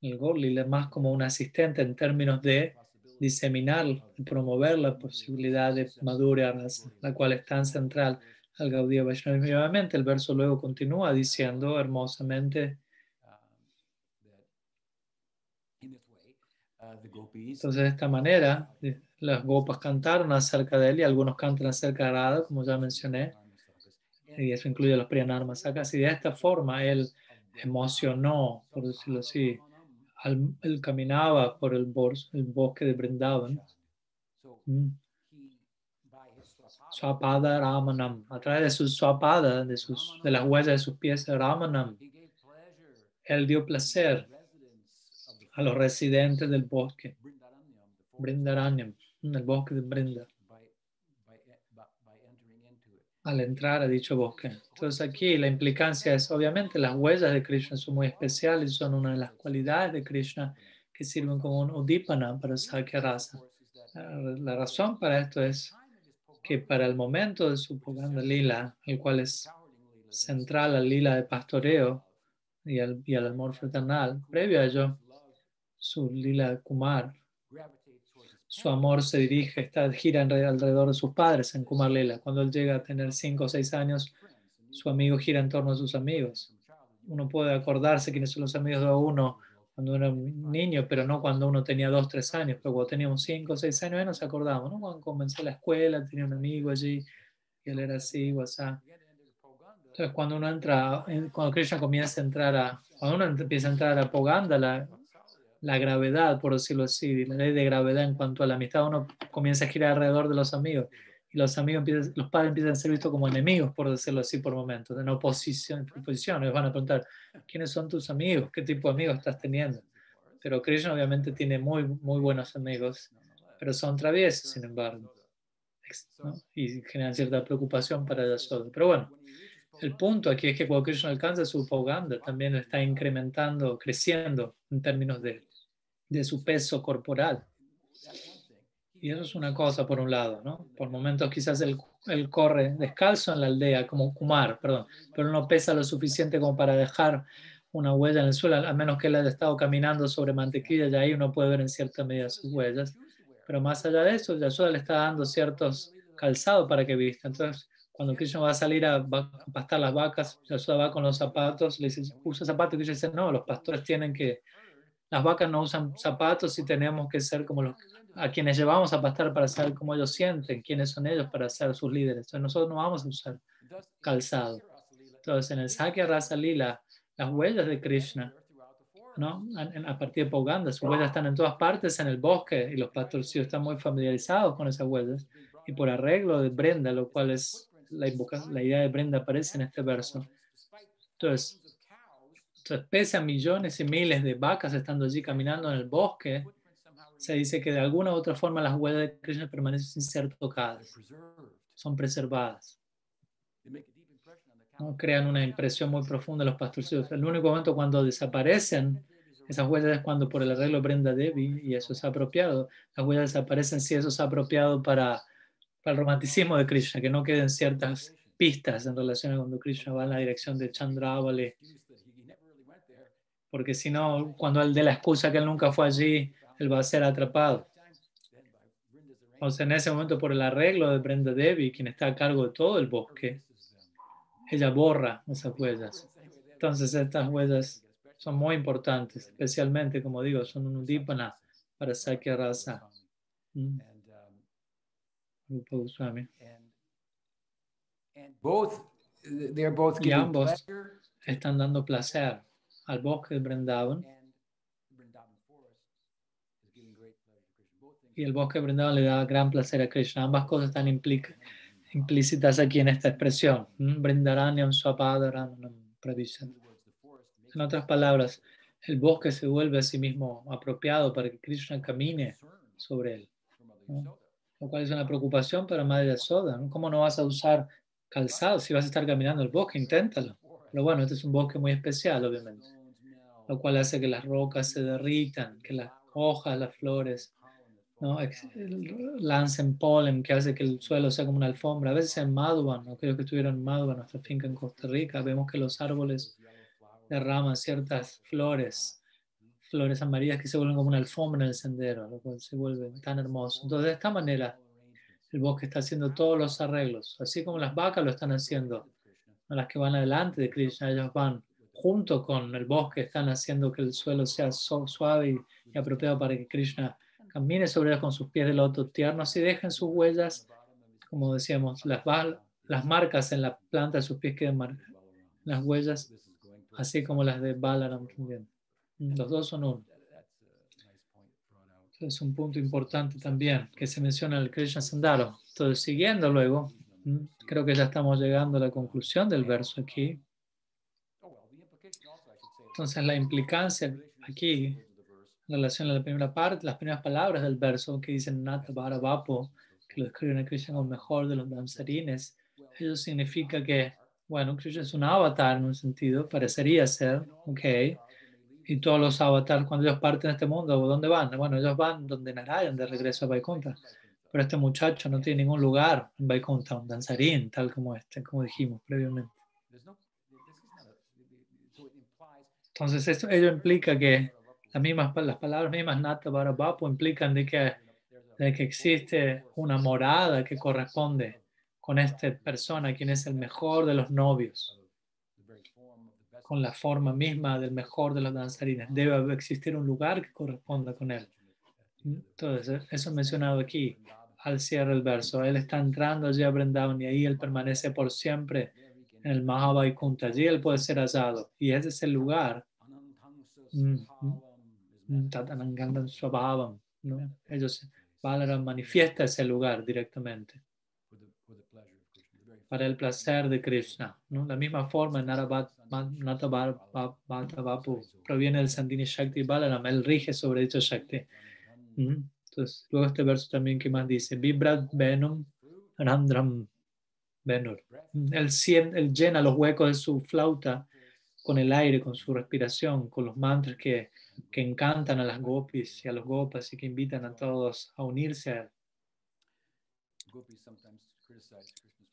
el Gaur Lila, más como un asistente en términos de diseminar y promover la posibilidad de Madhurya Rasa, la cual es tan central al Gaudiya Vaishnava. Y obviamente el verso luego continúa diciendo hermosamente, entonces de esta manera las gopas cantaron acerca de él y algunos cantan acerca de Radha, como ya mencioné, y eso incluye los Priyanarmasakas, y de esta forma él emocionó, por decirlo así, al- él caminaba por el, bos- el bosque de Brindavan, mm, swapada, Ramanam, a través de sus swapada, de, sus, de las huellas de sus pies Ramanam, él dio placer a los residentes del bosque, Brindaranyam, en el bosque de e- into it. al entrar a dicho bosque. Entonces aquí la implicancia es, obviamente, las huellas de Krishna son muy especiales, son una de las cualidades de Krishna que sirven como un udipana para Sakya Rasa. La, la razón para esto es que para el momento de su Puganda Lila, el cual es central al lila de pastoreo y al, y al amor fraternal, previo a ello, su lila de Kumar, su amor se dirige, está, gira alrededor de sus padres en Kumar Lila. Cuando él llega a tener 5 o 6 años, su amigo gira en torno a sus amigos. Uno puede acordarse quiénes son los amigos de uno cuando era un niño, pero no cuando uno tenía 2, 3 años. Pero cuando teníamos 5 o 6 años, ya nos acordamos, ¿no? Cuando comenzó la escuela, tenía un amigo allí, y él era así, o sea. Entonces, cuando uno entra, en- cuando Krishna comienza a entrar a, cuando uno empieza a entrar a Poganda, la, gravedad, por decirlo así, la ley de gravedad en cuanto a la amistad, uno comienza a girar alrededor de los amigos. Y los amigos empiezan, los padres empiezan a ser vistos como enemigos, por decirlo así, por momentos, en oposición. Les van a preguntar, ¿quiénes son tus amigos? ¿Qué tipo de amigos estás teniendo? Pero Krishna obviamente tiene muy, muy buenos amigos, pero son traviesos, sin embargo. ¿no? Y generan cierta preocupación para Yashoda. Pero bueno, el punto aquí es que cuando Krishna alcanza su Poganda, también está incrementando, creciendo en términos de, de su peso corporal. Y eso es una cosa por un lado, ¿no? Por momentos quizás él, él corre descalzo en la aldea, como Kumar, perdón, pero no pesa lo suficiente como para dejar una huella en el suelo, a menos que él haya estado caminando sobre mantequilla, y ahí uno puede ver en cierta medida sus huellas. Pero más allá de eso, Yashoda le está dando ciertos calzados para que vista. Entonces, cuando Krishna va a salir a, pastar las vacas, Yashoda va con los zapatos, le dice, usa zapatos, y Krishna dice, no, los pastores tienen que, las vacas no usan zapatos y tenemos que ser como los a quienes llevamos a pastar para saber cómo ellos sienten, quiénes son ellos para ser sus líderes. Entonces nosotros no vamos a usar calzado. Entonces en el Sakya Rasa Lila, las huellas de Krishna, ¿no? A, partir de Poganda, sus huellas están en todas partes en el bosque y los pastorcillos están muy familiarizados con esas huellas. Y por arreglo de Brenda, lo cual es la, la idea de Brenda aparece en este verso. Entonces, pese a millones y miles de vacas estando allí caminando en el bosque, se dice que de alguna u otra forma las huellas de Krishna permanecen sin ser tocadas, son preservadas. ¿no? Crean una impresión muy profunda en los pastorcillos. El único momento cuando desaparecen esas huellas es cuando por el arreglo Brenda Devi, y eso es apropiado, las huellas desaparecen si eso es apropiado para, para el romanticismo de Krishna, que no queden ciertas pistas en relación a cuando Krishna va en la dirección de Chandravali, porque si no, cuando él dé la excusa que él nunca fue allí, él va a ser atrapado. Entonces, en ese momento, por el arreglo de Brenda Devi, quien está a cargo de todo el bosque, ella borra esas huellas. Entonces, estas huellas son muy importantes, especialmente, como digo, son un udipana para Sakya Rasa. Mm, Y ambos Están dando placer al bosque de Brindavan y el bosque de Brindavan le da gran placer a Krishna. Ambas cosas están implica- implícitas aquí en esta expresión. Mm, Brindaranyam Swapadaranyam Pravishan. En otras palabras, el bosque se vuelve a sí mismo apropiado para que Krishna camine sobre él, ¿no? lo cual es una preocupación para Madre Soda. ¿no? ¿Cómo no vas a usar calzado si vas a estar caminando el bosque? Inténtalo. Pero bueno, este es un bosque muy especial, obviamente, lo cual hace que las rocas se derritan, que las hojas, las flores, ¿no? Lancen polen, que hace que el suelo sea como una alfombra. A veces en Madhuban, ¿no? aquellos que estuvieron en Madhuban, nuestra finca en Costa Rica, vemos que los árboles derraman ciertas flores, flores amarillas que se vuelven como una alfombra en el sendero, lo cual se vuelve tan hermoso. Entonces, de esta manera, el bosque está haciendo todos los arreglos, así como las vacas lo están haciendo, las que van adelante de Krishna, ellos van junto con el bosque, están haciendo que el suelo sea suave y, y apropiado para que Krishna camine sobre ellos con sus pies de loto tiernos y dejen sus huellas, como decíamos, las, las marcas en la planta de sus pies queden mar- las huellas, así como las de Balaram también. Los dos son uno. Es un punto importante también que se menciona en el Krishna Sandaro. Entonces, siguiendo luego, mm, creo que ya estamos llegando a la conclusión del verso aquí. Entonces, la implicancia aquí, en relación a la primera parte, las primeras palabras del verso que dicen Nata Vapo, que lo describen a Krishna como mejor de los danzarines, eso significa que, bueno, Krishna es un avatar en un sentido, parecería ser, ok, y todos los avatars, cuando ellos parten de este mundo, ¿dónde van? Bueno, ellos van donde Narayan, de regreso a Vaikunta. Pero este muchacho no tiene ningún lugar en Vaikunta, un danzarín tal como este, como dijimos previamente. Entonces, esto, ello implica que las, mismas, las palabras mismas, Nata Barabapu, implican de que, de que existe una morada que corresponde con esta persona, quien es el mejor de los novios, con la forma misma del mejor de los danzarines. Debe existir un lugar que corresponda con él. Entonces, eso mencionado aquí, al cierre del verso. Él está entrando allí a Brindavan y ahí él permanece por siempre en el Mahavaikuntha. Allí él puede ser hallado. Y ese es el lugar Tatanangandan Swabhavam. ¿no? Ellos, Balaram manifiesta ese lugar directamente para el placer de Krishna. ¿no? La misma forma, Natavapu proviene del Sandini Shakti Balaram, él rige sobre dicho Shakti. Entonces, luego este verso también que más dice, Vibrat Venum Randram Venur. Él, él llena los huecos de su flauta con el aire, con su respiración, con los mantras que, que encantan a las gopis y a los gopas y que invitan a todos a unirse a él.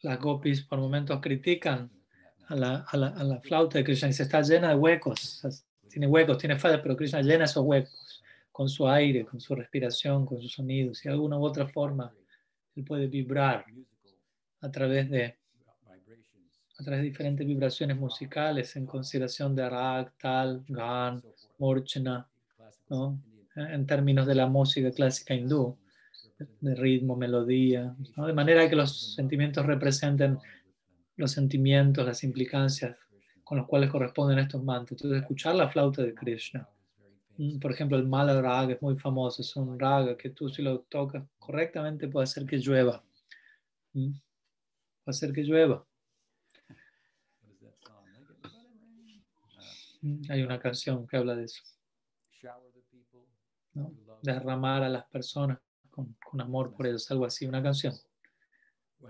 Las gopis por momentos critican a la, a la, a la flauta de Krishna y se está llena de huecos, tiene huecos, tiene fallas, pero Krishna llena esos huecos con su aire, con su respiración, con sus sonidos y de alguna u otra forma él puede vibrar a través de a través de diferentes vibraciones musicales en consideración de rag, tal, gan, morchana, ¿no? en términos de la música clásica hindú, de ritmo, melodía, ¿no? de manera que los sentimientos representen los sentimientos, las implicancias con los cuales corresponden estos mantras. Entonces, escuchar la flauta de Krishna. Por ejemplo, el Mala Raga es muy famoso, es un raga que tú si lo tocas correctamente puede hacer que llueva. Puede hacer que llueva. Hay una canción que habla de eso. Derramar a las personas con, con, amor por ellos, algo así, una canción.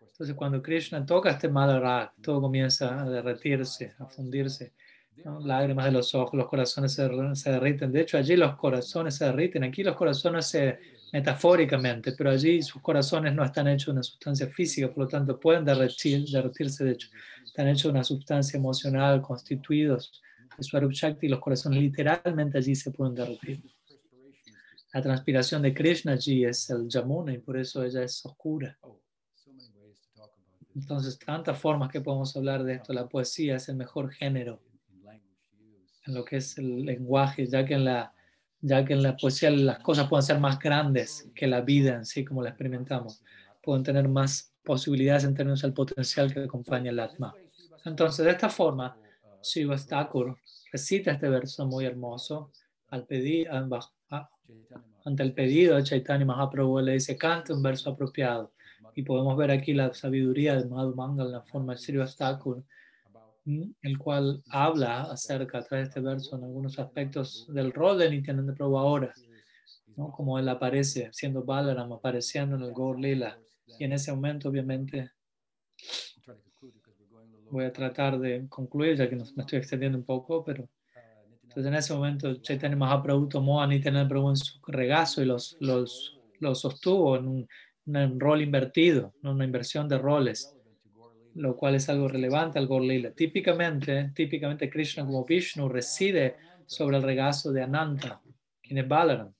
Entonces, cuando Krishna toca este Malarag, todo comienza a derretirse, a fundirse. Lágrimas de los ojos, los corazones se, se, derriten. De hecho, allí los corazones se derriten. Aquí los corazones se metafóricamente, pero allí sus corazones no están hechos de una sustancia física, por lo tanto pueden derretir, derretirse. De hecho, están hechos de una sustancia emocional, constituidos de Swarup Shakti, los corazones literalmente allí se pueden derretir. La transpiración de Krishna allí es el Yamuna y por eso ella es oscura. Entonces, tantas formas que podemos hablar de esto. La poesía es el mejor género en lo que es el lenguaje, ya que en la, ya que en la poesía las cosas pueden ser más grandes que la vida en sí, como la experimentamos. Pueden tener más posibilidades en términos del potencial que acompaña el Atma. Entonces, de esta forma, Shiva Thakur recita este verso muy hermoso al pedir, ante el pedido de Chaitanya Mahaprabhu, le dice, canta un verso apropiado. Y podemos ver aquí la sabiduría de Madhu en la forma de Shiva Thakur, el cual habla acerca, a través de este verso, en algunos aspectos del rol de Nityananda Prabhu ahora, ¿no? como él aparece siendo Balaram, apareciendo en el Gaur Lila. Y en ese momento, obviamente, voy a tratar de concluir, ya que me estoy extendiendo un poco, pero entonces en ese momento Chaitanya Mahaprabhu tomó a Nityananda Prabhu en su regazo y los, los, los sostuvo en un, un, rol invertido, una inversión de roles, lo cual es algo relevante al Gorlila. Típicamente, típicamente Krishna como Vishnu reside sobre el regazo de Ananta, quien es Balaram.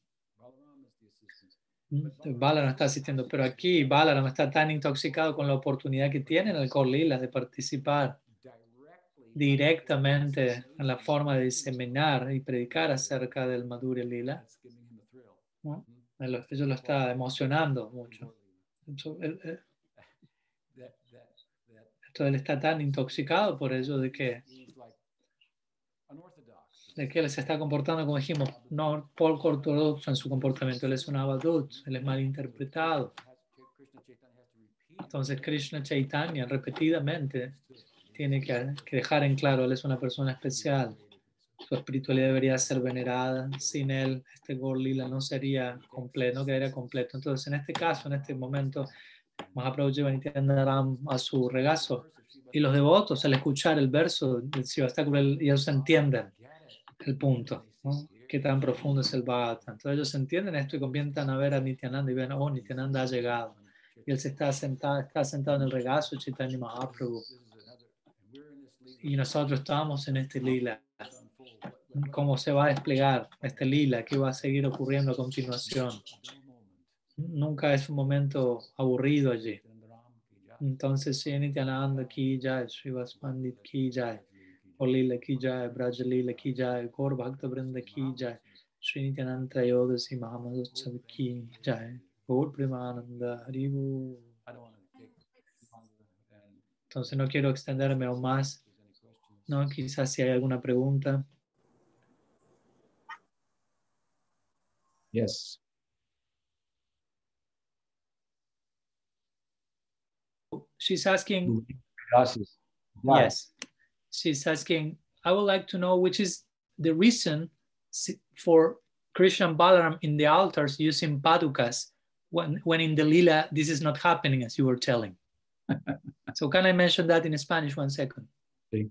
Balaram está asistiendo, pero aquí Balaram está tan intoxicado con la oportunidad que tiene en el Korlila de participar directamente en la forma de diseminar y predicar acerca del Madhurya Lila. ¿no? Lo está emocionando mucho. Está tan intoxicado por ello de que de que él se está comportando, como dijimos, no poco ortodoxo en su comportamiento. Él es un abadut, él es mal interpretado. Entonces Krishna Chaitanya repetidamente tiene que, que dejar en claro, él es una persona especial. Su espiritualidad debería ser venerada. Sin él, este Gorlila no sería completo, no quedaría completo. Entonces, en este caso, en este momento, Mahaprabhu lleva Nityandaram a su regazo y los devotos, al escuchar el verso del Sivastakura, ellos entienden el punto, ¿no? qué tan profundo es el Bhagavatam. Entonces ellos entienden esto y comienzan a ver a Nityananda y ven, oh, Nityananda ha llegado. Y él se está sentado, está sentado en el regazo de Chaitanya Mahaprabhu. Y nosotros estamos en este lila. ¿Cómo se va a desplegar este lila? ¿Qué va a seguir ocurriendo a continuación? Nunca es un momento aburrido allí. Entonces, Sri Nityananda ki jai, Srivas Pandit ki jai, Olila ki jai, Brajalila ki jai, Gaur Bhakta Vrinda ki jai, Sri Nityananda Trayodasi Mahamadutsav ki jai, Gaur Premananda Haribu. Entonces, no quiero extenderme aún más. No, quizás si hay alguna pregunta. Yes. She's asking. Wow. yes, she's asking, I would like to know which is the reason for Krishna and Balaram in the altars using padukas when, when in the lila this is not happening as you were telling. so can I mention that in Spanish one second? Sí.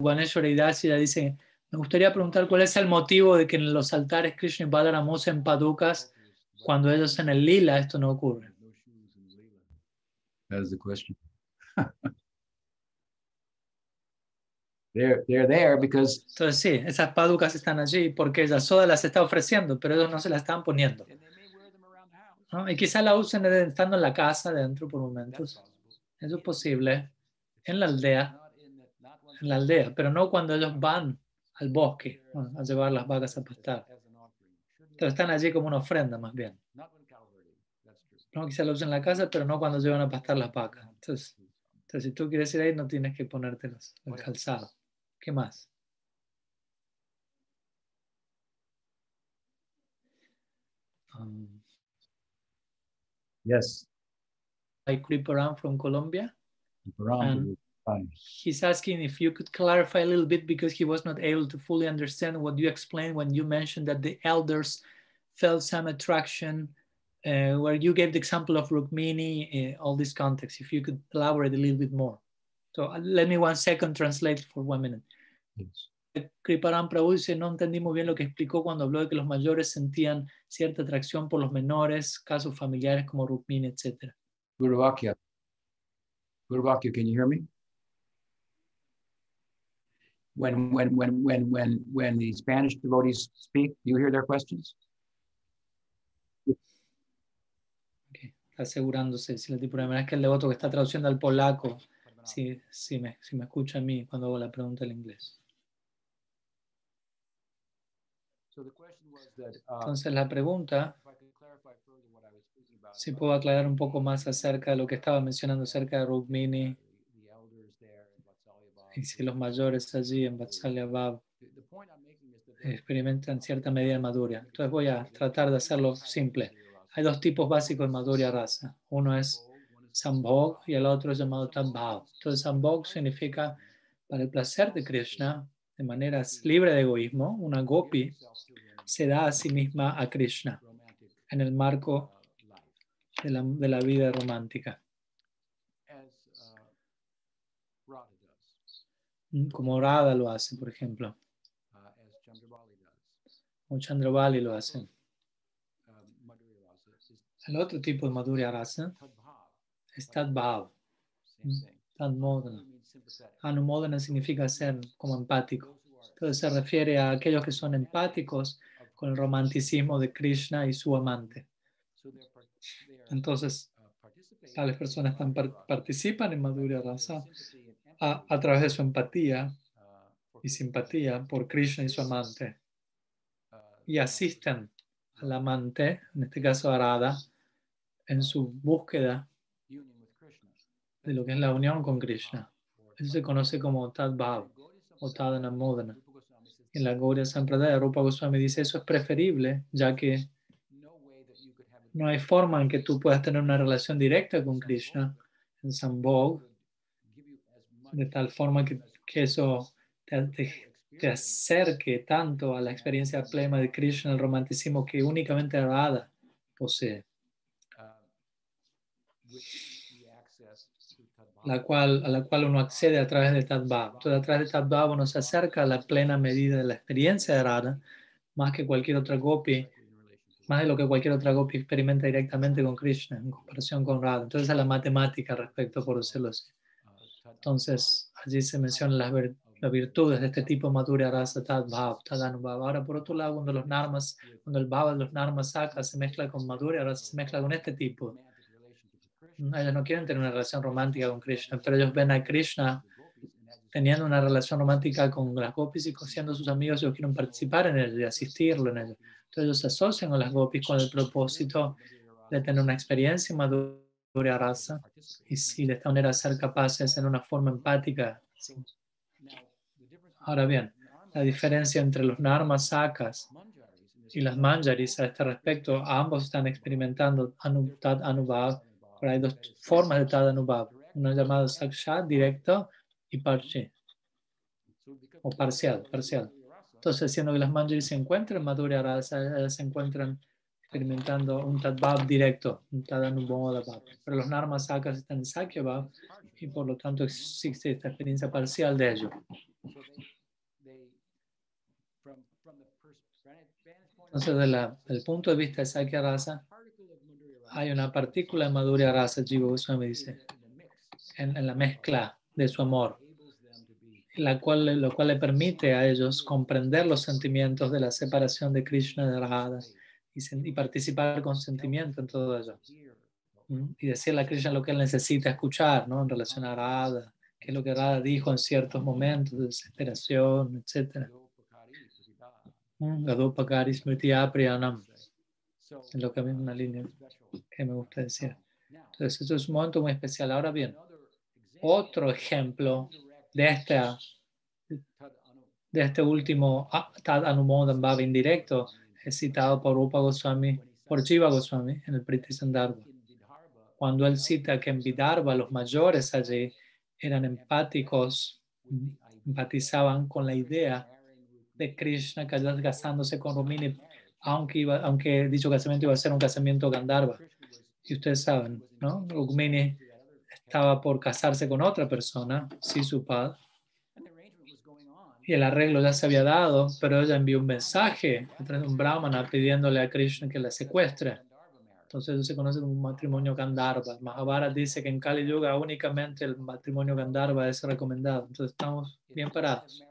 Vaneshwara Hidasya dice, me gustaría preguntar cuál es el motivo de que en los altares Krishna y Balaram usen padukas cuando ellos en el lila esto no ocurre. That is the question. they're they're there because Entonces sí, esas paducas están allí porque Yasoda las está ofreciendo, pero ellos no se las están poniendo. ¿no? Y quizá la usen estando en la casa dentro por momentos. Eso es posible. En la aldea, en la aldea, pero no cuando ellos van al bosque ¿no? a llevar las vacas a pastar. Entonces están allí como una ofrenda más bien. ¿No? La usen en la casa, pero no cuando llevan a pastar las vacas. Entonces, entonces si tú quieres ir ahí, no tienes que ponerte los, el calzado. ¿Qué más? Um, yes, like Kriparam from Colombia. around And- He's asking if you could clarify a little bit because he was not able to fully understand what you explained when you mentioned that the elders felt some attraction, uh, where you gave the example of Rukmini, uh, all this context. If you could elaborate a little bit more. So uh, let me one second translate for one minute. Yes. Kriparam Prabhu dice, no entendí muy bien lo que explicó cuando habló de que los mayores sentían cierta atracción por los menores, casos familiares como Rukmini, etc. Guru Vakya. Guru Vakya, can you hear me? When when when when when when the Spanish devotees speak, do you hear their questions? Asegurándose, si la primera es que el devoto que está traduciendo al polaco, si, si, me, si me escucha a mí cuando hago la pregunta en inglés. Uh, Entonces la pregunta, si puedo aclarar un poco más acerca de lo que estaba mencionando acerca de Rukmini y si los mayores allí en Vatsalya Bhav The, the point I'm making is that there- experimentan cierta medida de madurya. Entonces voy a tratar de hacerlo simple. Hay dos tipos básicos de madurya raza. Uno es Sambhog y el otro es llamado Tadbhav. Entonces Sambhog significa para el placer de Krishna, de manera libre de egoísmo, una gopi se da a sí misma a Krishna en el marco de la, de la vida romántica, como Radha lo hace, por ejemplo, uh, as Chandrabali does, o Chandravali lo hace. um, Madhurya Rasa is El otro tipo de madurya rasa es Tadbhav. Tadmodana. Anumodana significa ser como empático. Entonces se refiere a aquellos que son empáticos con el romanticismo de Krishna y su amante. Entonces, uh, participating tales personas Madhurya Rasa participan en Madhurya Rasa a, a través de su empatía uh, y simpatía por Krishna y su amante Uh, y asisten al amante, en este caso a Radha, en su búsqueda de lo que es la unión con Krishna. Eso se conoce como Tadbhav Gaudiya o Goswami says En la Gaudiya Sampradaya, Rupa Goswami dice eso es preferible, ya que no hay forma en que tú puedas tener una relación directa con Krishna en Sambhog, de tal forma que, que eso te, te- te acerque tanto a la experiencia plena de Krishna, el romanticismo que únicamente Radha posee, la cual, a la cual uno accede a través de Tadbhav. Entonces, a través de Tadbhav uno se acerca a la plena medida de la experiencia de Radha, más que cualquier otra gopi, más de lo que cualquier otra gopi experimenta directamente con Krishna en comparación con Radha. Entonces, a la matemática respecto, por decirlo así. Entonces, allí se mencionan las, las virtudes de este tipo Madhurya Rasa Tadbhav, Tadanubhav. Ahora, por otro lado, cuando los narmas, cuando el bhava de los narmas saca, se mezcla con Madhurya Rasa, se mezcla con este tipo. Ellos no quieren tener una relación romántica con Krishna, pero ellos ven a Krishna teniendo una relación romántica con las gopis y siendo sus amigos, ellos quieren participar en ello y asistirlo en ello. Entonces ellos se asocian con las gopis con el propósito de tener una experiencia en Madhurya Rasa y si de esta manera ser capaces en una forma empática. Ahora bien, la diferencia entre los narmas sakas y las manjaris a este respecto, ambos están experimentando anu, tad anubhav, pero hay dos formas de tad anubhav, una llamada sakshat, directo, y parche, o parcial, parcial. Entonces, siendo que las manjaris se encuentran en Madhurya Rasa, ellas se encuentran experimentando un tadbhav directo, un tad anubhav, pero los narmas sakas están en sakya bhav, y por lo tanto existe esta experiencia parcial de ello. Entonces, de la- del punto de vista de Sakya Rasa, hay una partícula de Madhurya Rasa, Jiva Goswami dice, en, en la mezcla de su amor, la cual, lo cual le permite a ellos comprender los sentimientos de la separación de Krishna de Radha y, y participar con sentimiento en todo ello. ¿Mm? Y decirle a Krishna lo que él necesita escuchar ¿no? en relación a Radha, qué es lo que Radha dijo en ciertos momentos de desesperación, etc. Gadopakari Smriti Apriyanam, es lo que es una línea que me gusta decir. Entonces, eso es un momento muy especial. Ahora bien, otro ejemplo de esta de este último Tad Anumodan Bhava indirecto es citado por Rupa Goswami, por Jiva Goswami en el Priti Sandarbha. Cuando él cita que en Vidarbha los mayores allí eran empáticos, empatizaban con la idea de Krishna cas- casándose con Rumini, aunque, iba, aunque dicho casamiento iba a ser un casamiento Gandharva. Y ustedes saben, ¿no? Rukmini estaba por casarse con otra persona, Sisupad, y el arreglo ya se había dado, pero ella envió un mensaje a través de un brahmana pidiéndole a Krishna que la secuestre. Entonces eso se conoce como un matrimonio Gandharva. Mahabharata dice que en Kali Yuga únicamente el matrimonio Gandharva es recomendado. Entonces estamos bien parados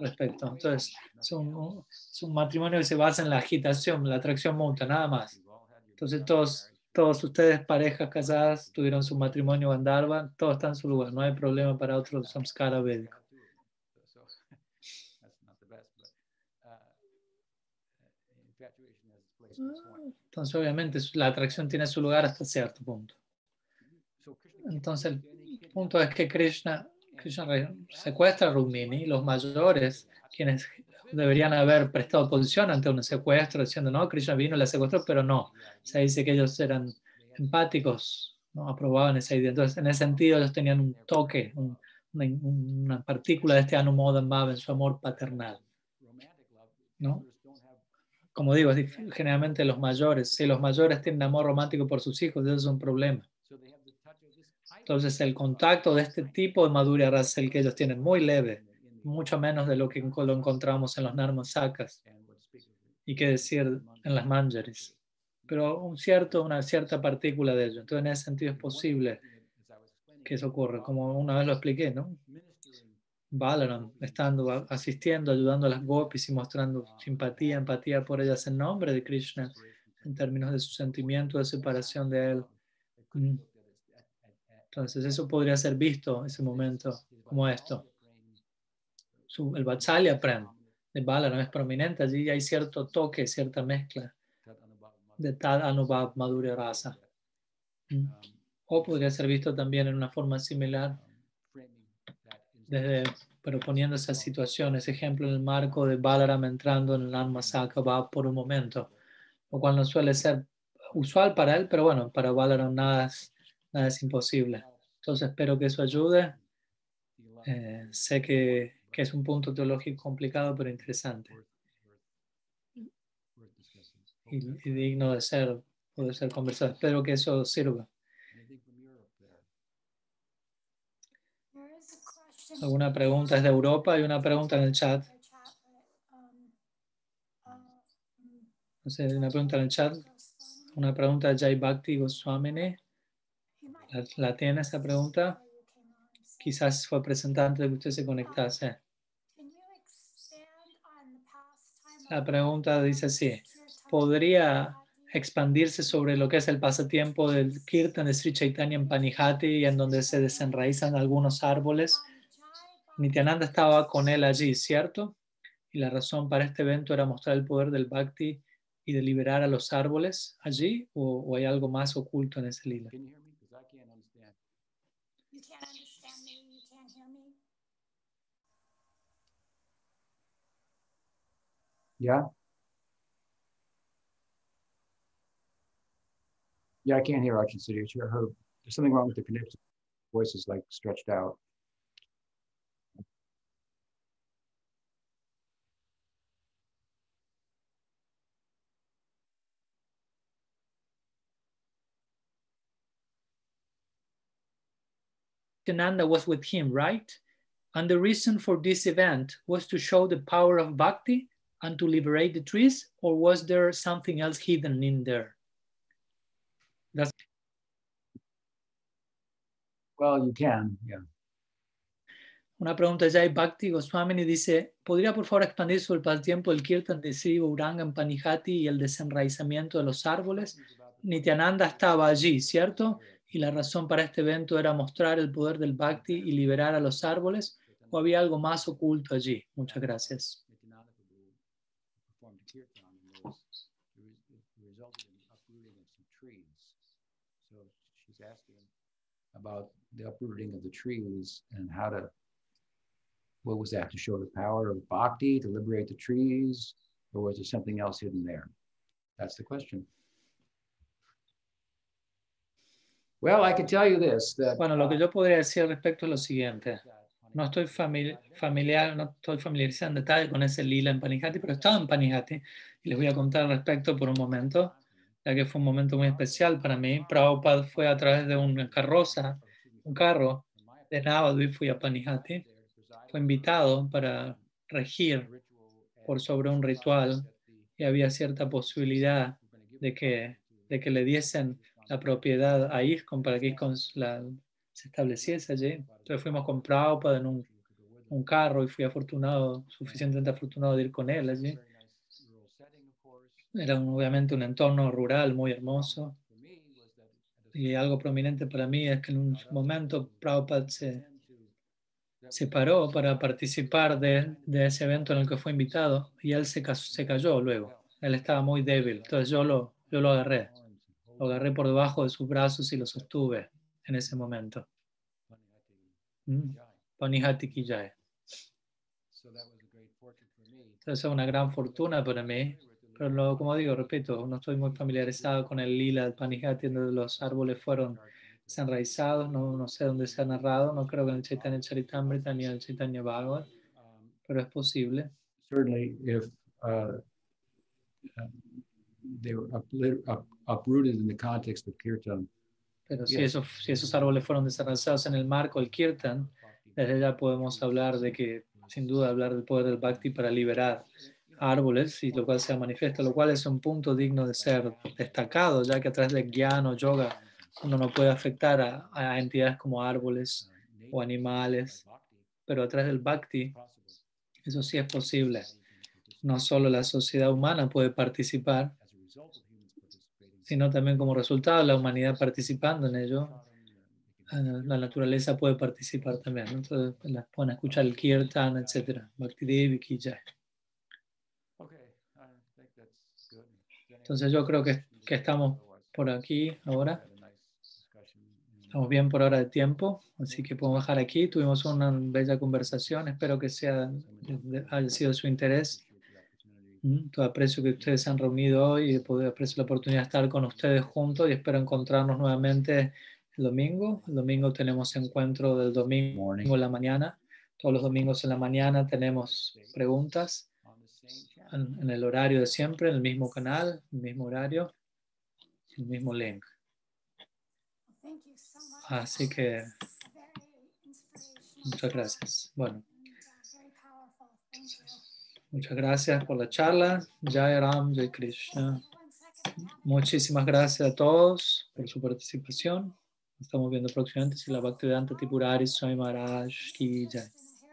respecto. Entonces es un, es un matrimonio que se basa en la agitación, la atracción mutua, nada más. Entonces todos, todos ustedes, parejas casadas, tuvieron su matrimonio Gandharva, todo está en su lugar, no hay problema para otro samskara védico. Entonces obviamente la atracción tiene su lugar hasta cierto punto. Entonces el punto es que Krishna, Krishna secuestra a Rumini, los mayores, quienes deberían haber prestado oposición ante un secuestro, diciendo, no, Krishna vino la secuestró, pero no. Se dice que ellos eran empáticos, no aprobaban esa idea. Entonces, en ese sentido, ellos tenían un toque, un- una, una partícula de este Anumodan en su amor paternal. ¿no? Como digo, generalmente los mayores, si los mayores tienen amor romántico por sus hijos, eso es un problema. Entonces, el contacto de este tipo de Rasa es el que ellos tienen muy leve, mucho menos de lo que lo encontramos en los Narmas Sakas y qué decir en las Manjaris. Pero un cierto, una cierta partícula de ello. Entonces, en ese sentido es posible que eso ocurra, como una vez lo expliqué, ¿no? Balaram, estando, asistiendo, ayudando a las gopis y mostrando simpatía, empatía por ellas en nombre de Krishna, en términos de su sentimiento de separación de él. Mm. Entonces, eso podría ser visto, ese momento, como esto. Su- el Vatsalya Prem de Balaram es prominente, allí hay cierto toque, cierta mezcla de Tad Anubhav Madhurya Rasa. Mm. O podría ser visto también en una forma similar desde, pero poniendo esa situación, ese ejemplo en el marco de Balaram entrando en el Alma va por un momento, lo cual no suele ser usual para él, pero bueno, para Balaram nada es, nada es imposible. Entonces espero que eso ayude. Eh, sé que, que es un punto teológico complicado, pero interesante y, y digno de ser, poder ser conversado. Espero que eso sirva. Alguna pregunta es de Europa y una pregunta en el chat. No sé, una pregunta en el chat. Una pregunta de Jai Bhakti Goswamini. ¿La, ¿La tiene esa pregunta? Quizás fue presentante de que usted se conectase. La pregunta dice así. ¿Podría expandirse sobre lo que es el pasatiempo del Kirtan de Sri Chaitanya en Panihati y en donde se desenraizan algunos árboles? Nityananda estaba con él allí, ¿cierto? Y la razón para este evento era mostrar el poder del Bhakti y de liberar a los árboles allí, o, o hay algo más oculto en ese lila. Yeah? Yeah, I can't hear Archon City. Her, her, there's something wrong with the connection. Voice is like stretched out. Nityananda was with him, right? And the reason for this event was to show the power of bhakti and to liberate the trees, or was there something else hidden in there? That's Well, you can, yeah. una pregunta de Jai Bhakti Goswamini dice, ¿podría por favor expandir sobre el pasatiempo del Kirtan de Sri Gauranga en Panihati y el desenraizamiento de los árboles? Nityananda estaba allí, ¿cierto? Y la razón para este evento era mostrar el poder del Bhakti y liberar a los árboles, o había algo más oculto allí. Muchas gracias. About the uprooting of the trees and how to, what was that, to show the power of bhakti, to liberate the trees? Or was there something else hidden there? That's the question. Well, I can tell you this, that. Bueno, lo que yo podría decir respecto es lo siguiente. No estoy famili- familiar, no estoy familiarizado en detalle con ese lila en Panihati, pero estaba en Panihati y les voy a contar al respecto por un momento, ya que fue un momento muy especial para mí. Prabhupada fue a través de una carroza, un carro de Navadvip, fui a Panihati, fue invitado para regir por sobre un ritual y había cierta posibilidad de que, de que le diesen la propiedad a ISKCON para que ISKCON la- se estableciese allí. Entonces fuimos con Prabhupada en un, un carro y fui afortunado, suficientemente afortunado de ir con él allí. Era un- obviamente un entorno rural muy hermoso y algo prominente para mí es que en un momento Prabhupada se, se paró para participar de, de ese evento en el que fue invitado y él se, se cayó luego. Él estaba muy débil, entonces yo lo, yo lo agarré. Lo agarré por debajo de sus brazos y lo sostuve en ese momento. Mm. Panihati ki jai. So that was a great fortune for me. Entonces es una gran fortuna para mí, pero lo- como digo, repito, no estoy muy familiarizado con el lila del Panihati, en donde los árboles fueron desenraizados, no, no sé dónde se ha narrado, no creo que en el Chaitanya Charitamrita ni en el Chaitanya Bhagavat, pero es posible. certainly if uh, they were up, uprooted in the context of kirtan, Pero si, Yes. esos, si esos árboles fueron desenraizados en el marco del Kirtan, desde ya podemos hablar de que, sin duda, hablar del poder del Bhakti para liberar árboles, y lo cual se manifiesta, lo cual es un punto digno de ser destacado, ya que a través del Jnana o Yoga uno no puede afectar a, a entidades como árboles o animales, pero a través del Bhakti eso sí es posible. No solo la sociedad humana puede participar, sino también como resultado la humanidad participando en ello, eh, la naturaleza puede participar también. Entonces pueden escuchar el kirtan, etc. Bhakti Devi Ki Jai. Okay, I think that's good. Entonces yo creo que, que estamos por aquí ahora. Estamos bien por hora de tiempo, así que podemos dejar aquí. Tuvimos una bella conversación. Espero que sea, haya sido su interés. Mm, Todo aprecio que ustedes se han reunido hoy y poder aprecio la oportunidad de estar con ustedes juntos y espero encontrarnos nuevamente el domingo. El domingo tenemos encuentro del domingo en la mañana. Todos los domingos en la mañana tenemos preguntas On the same channel. En, en el horario de siempre, en el mismo canal, el mismo horario, el mismo link. Así que muchas gracias. Bueno, muchas gracias por la charla. Jai Ram, Jai Krishna. Muchísimas gracias a todos por su participación. Estamos viendo próximamente si la Bhaktivedanta Tipurari Swami Maharaj ki jai.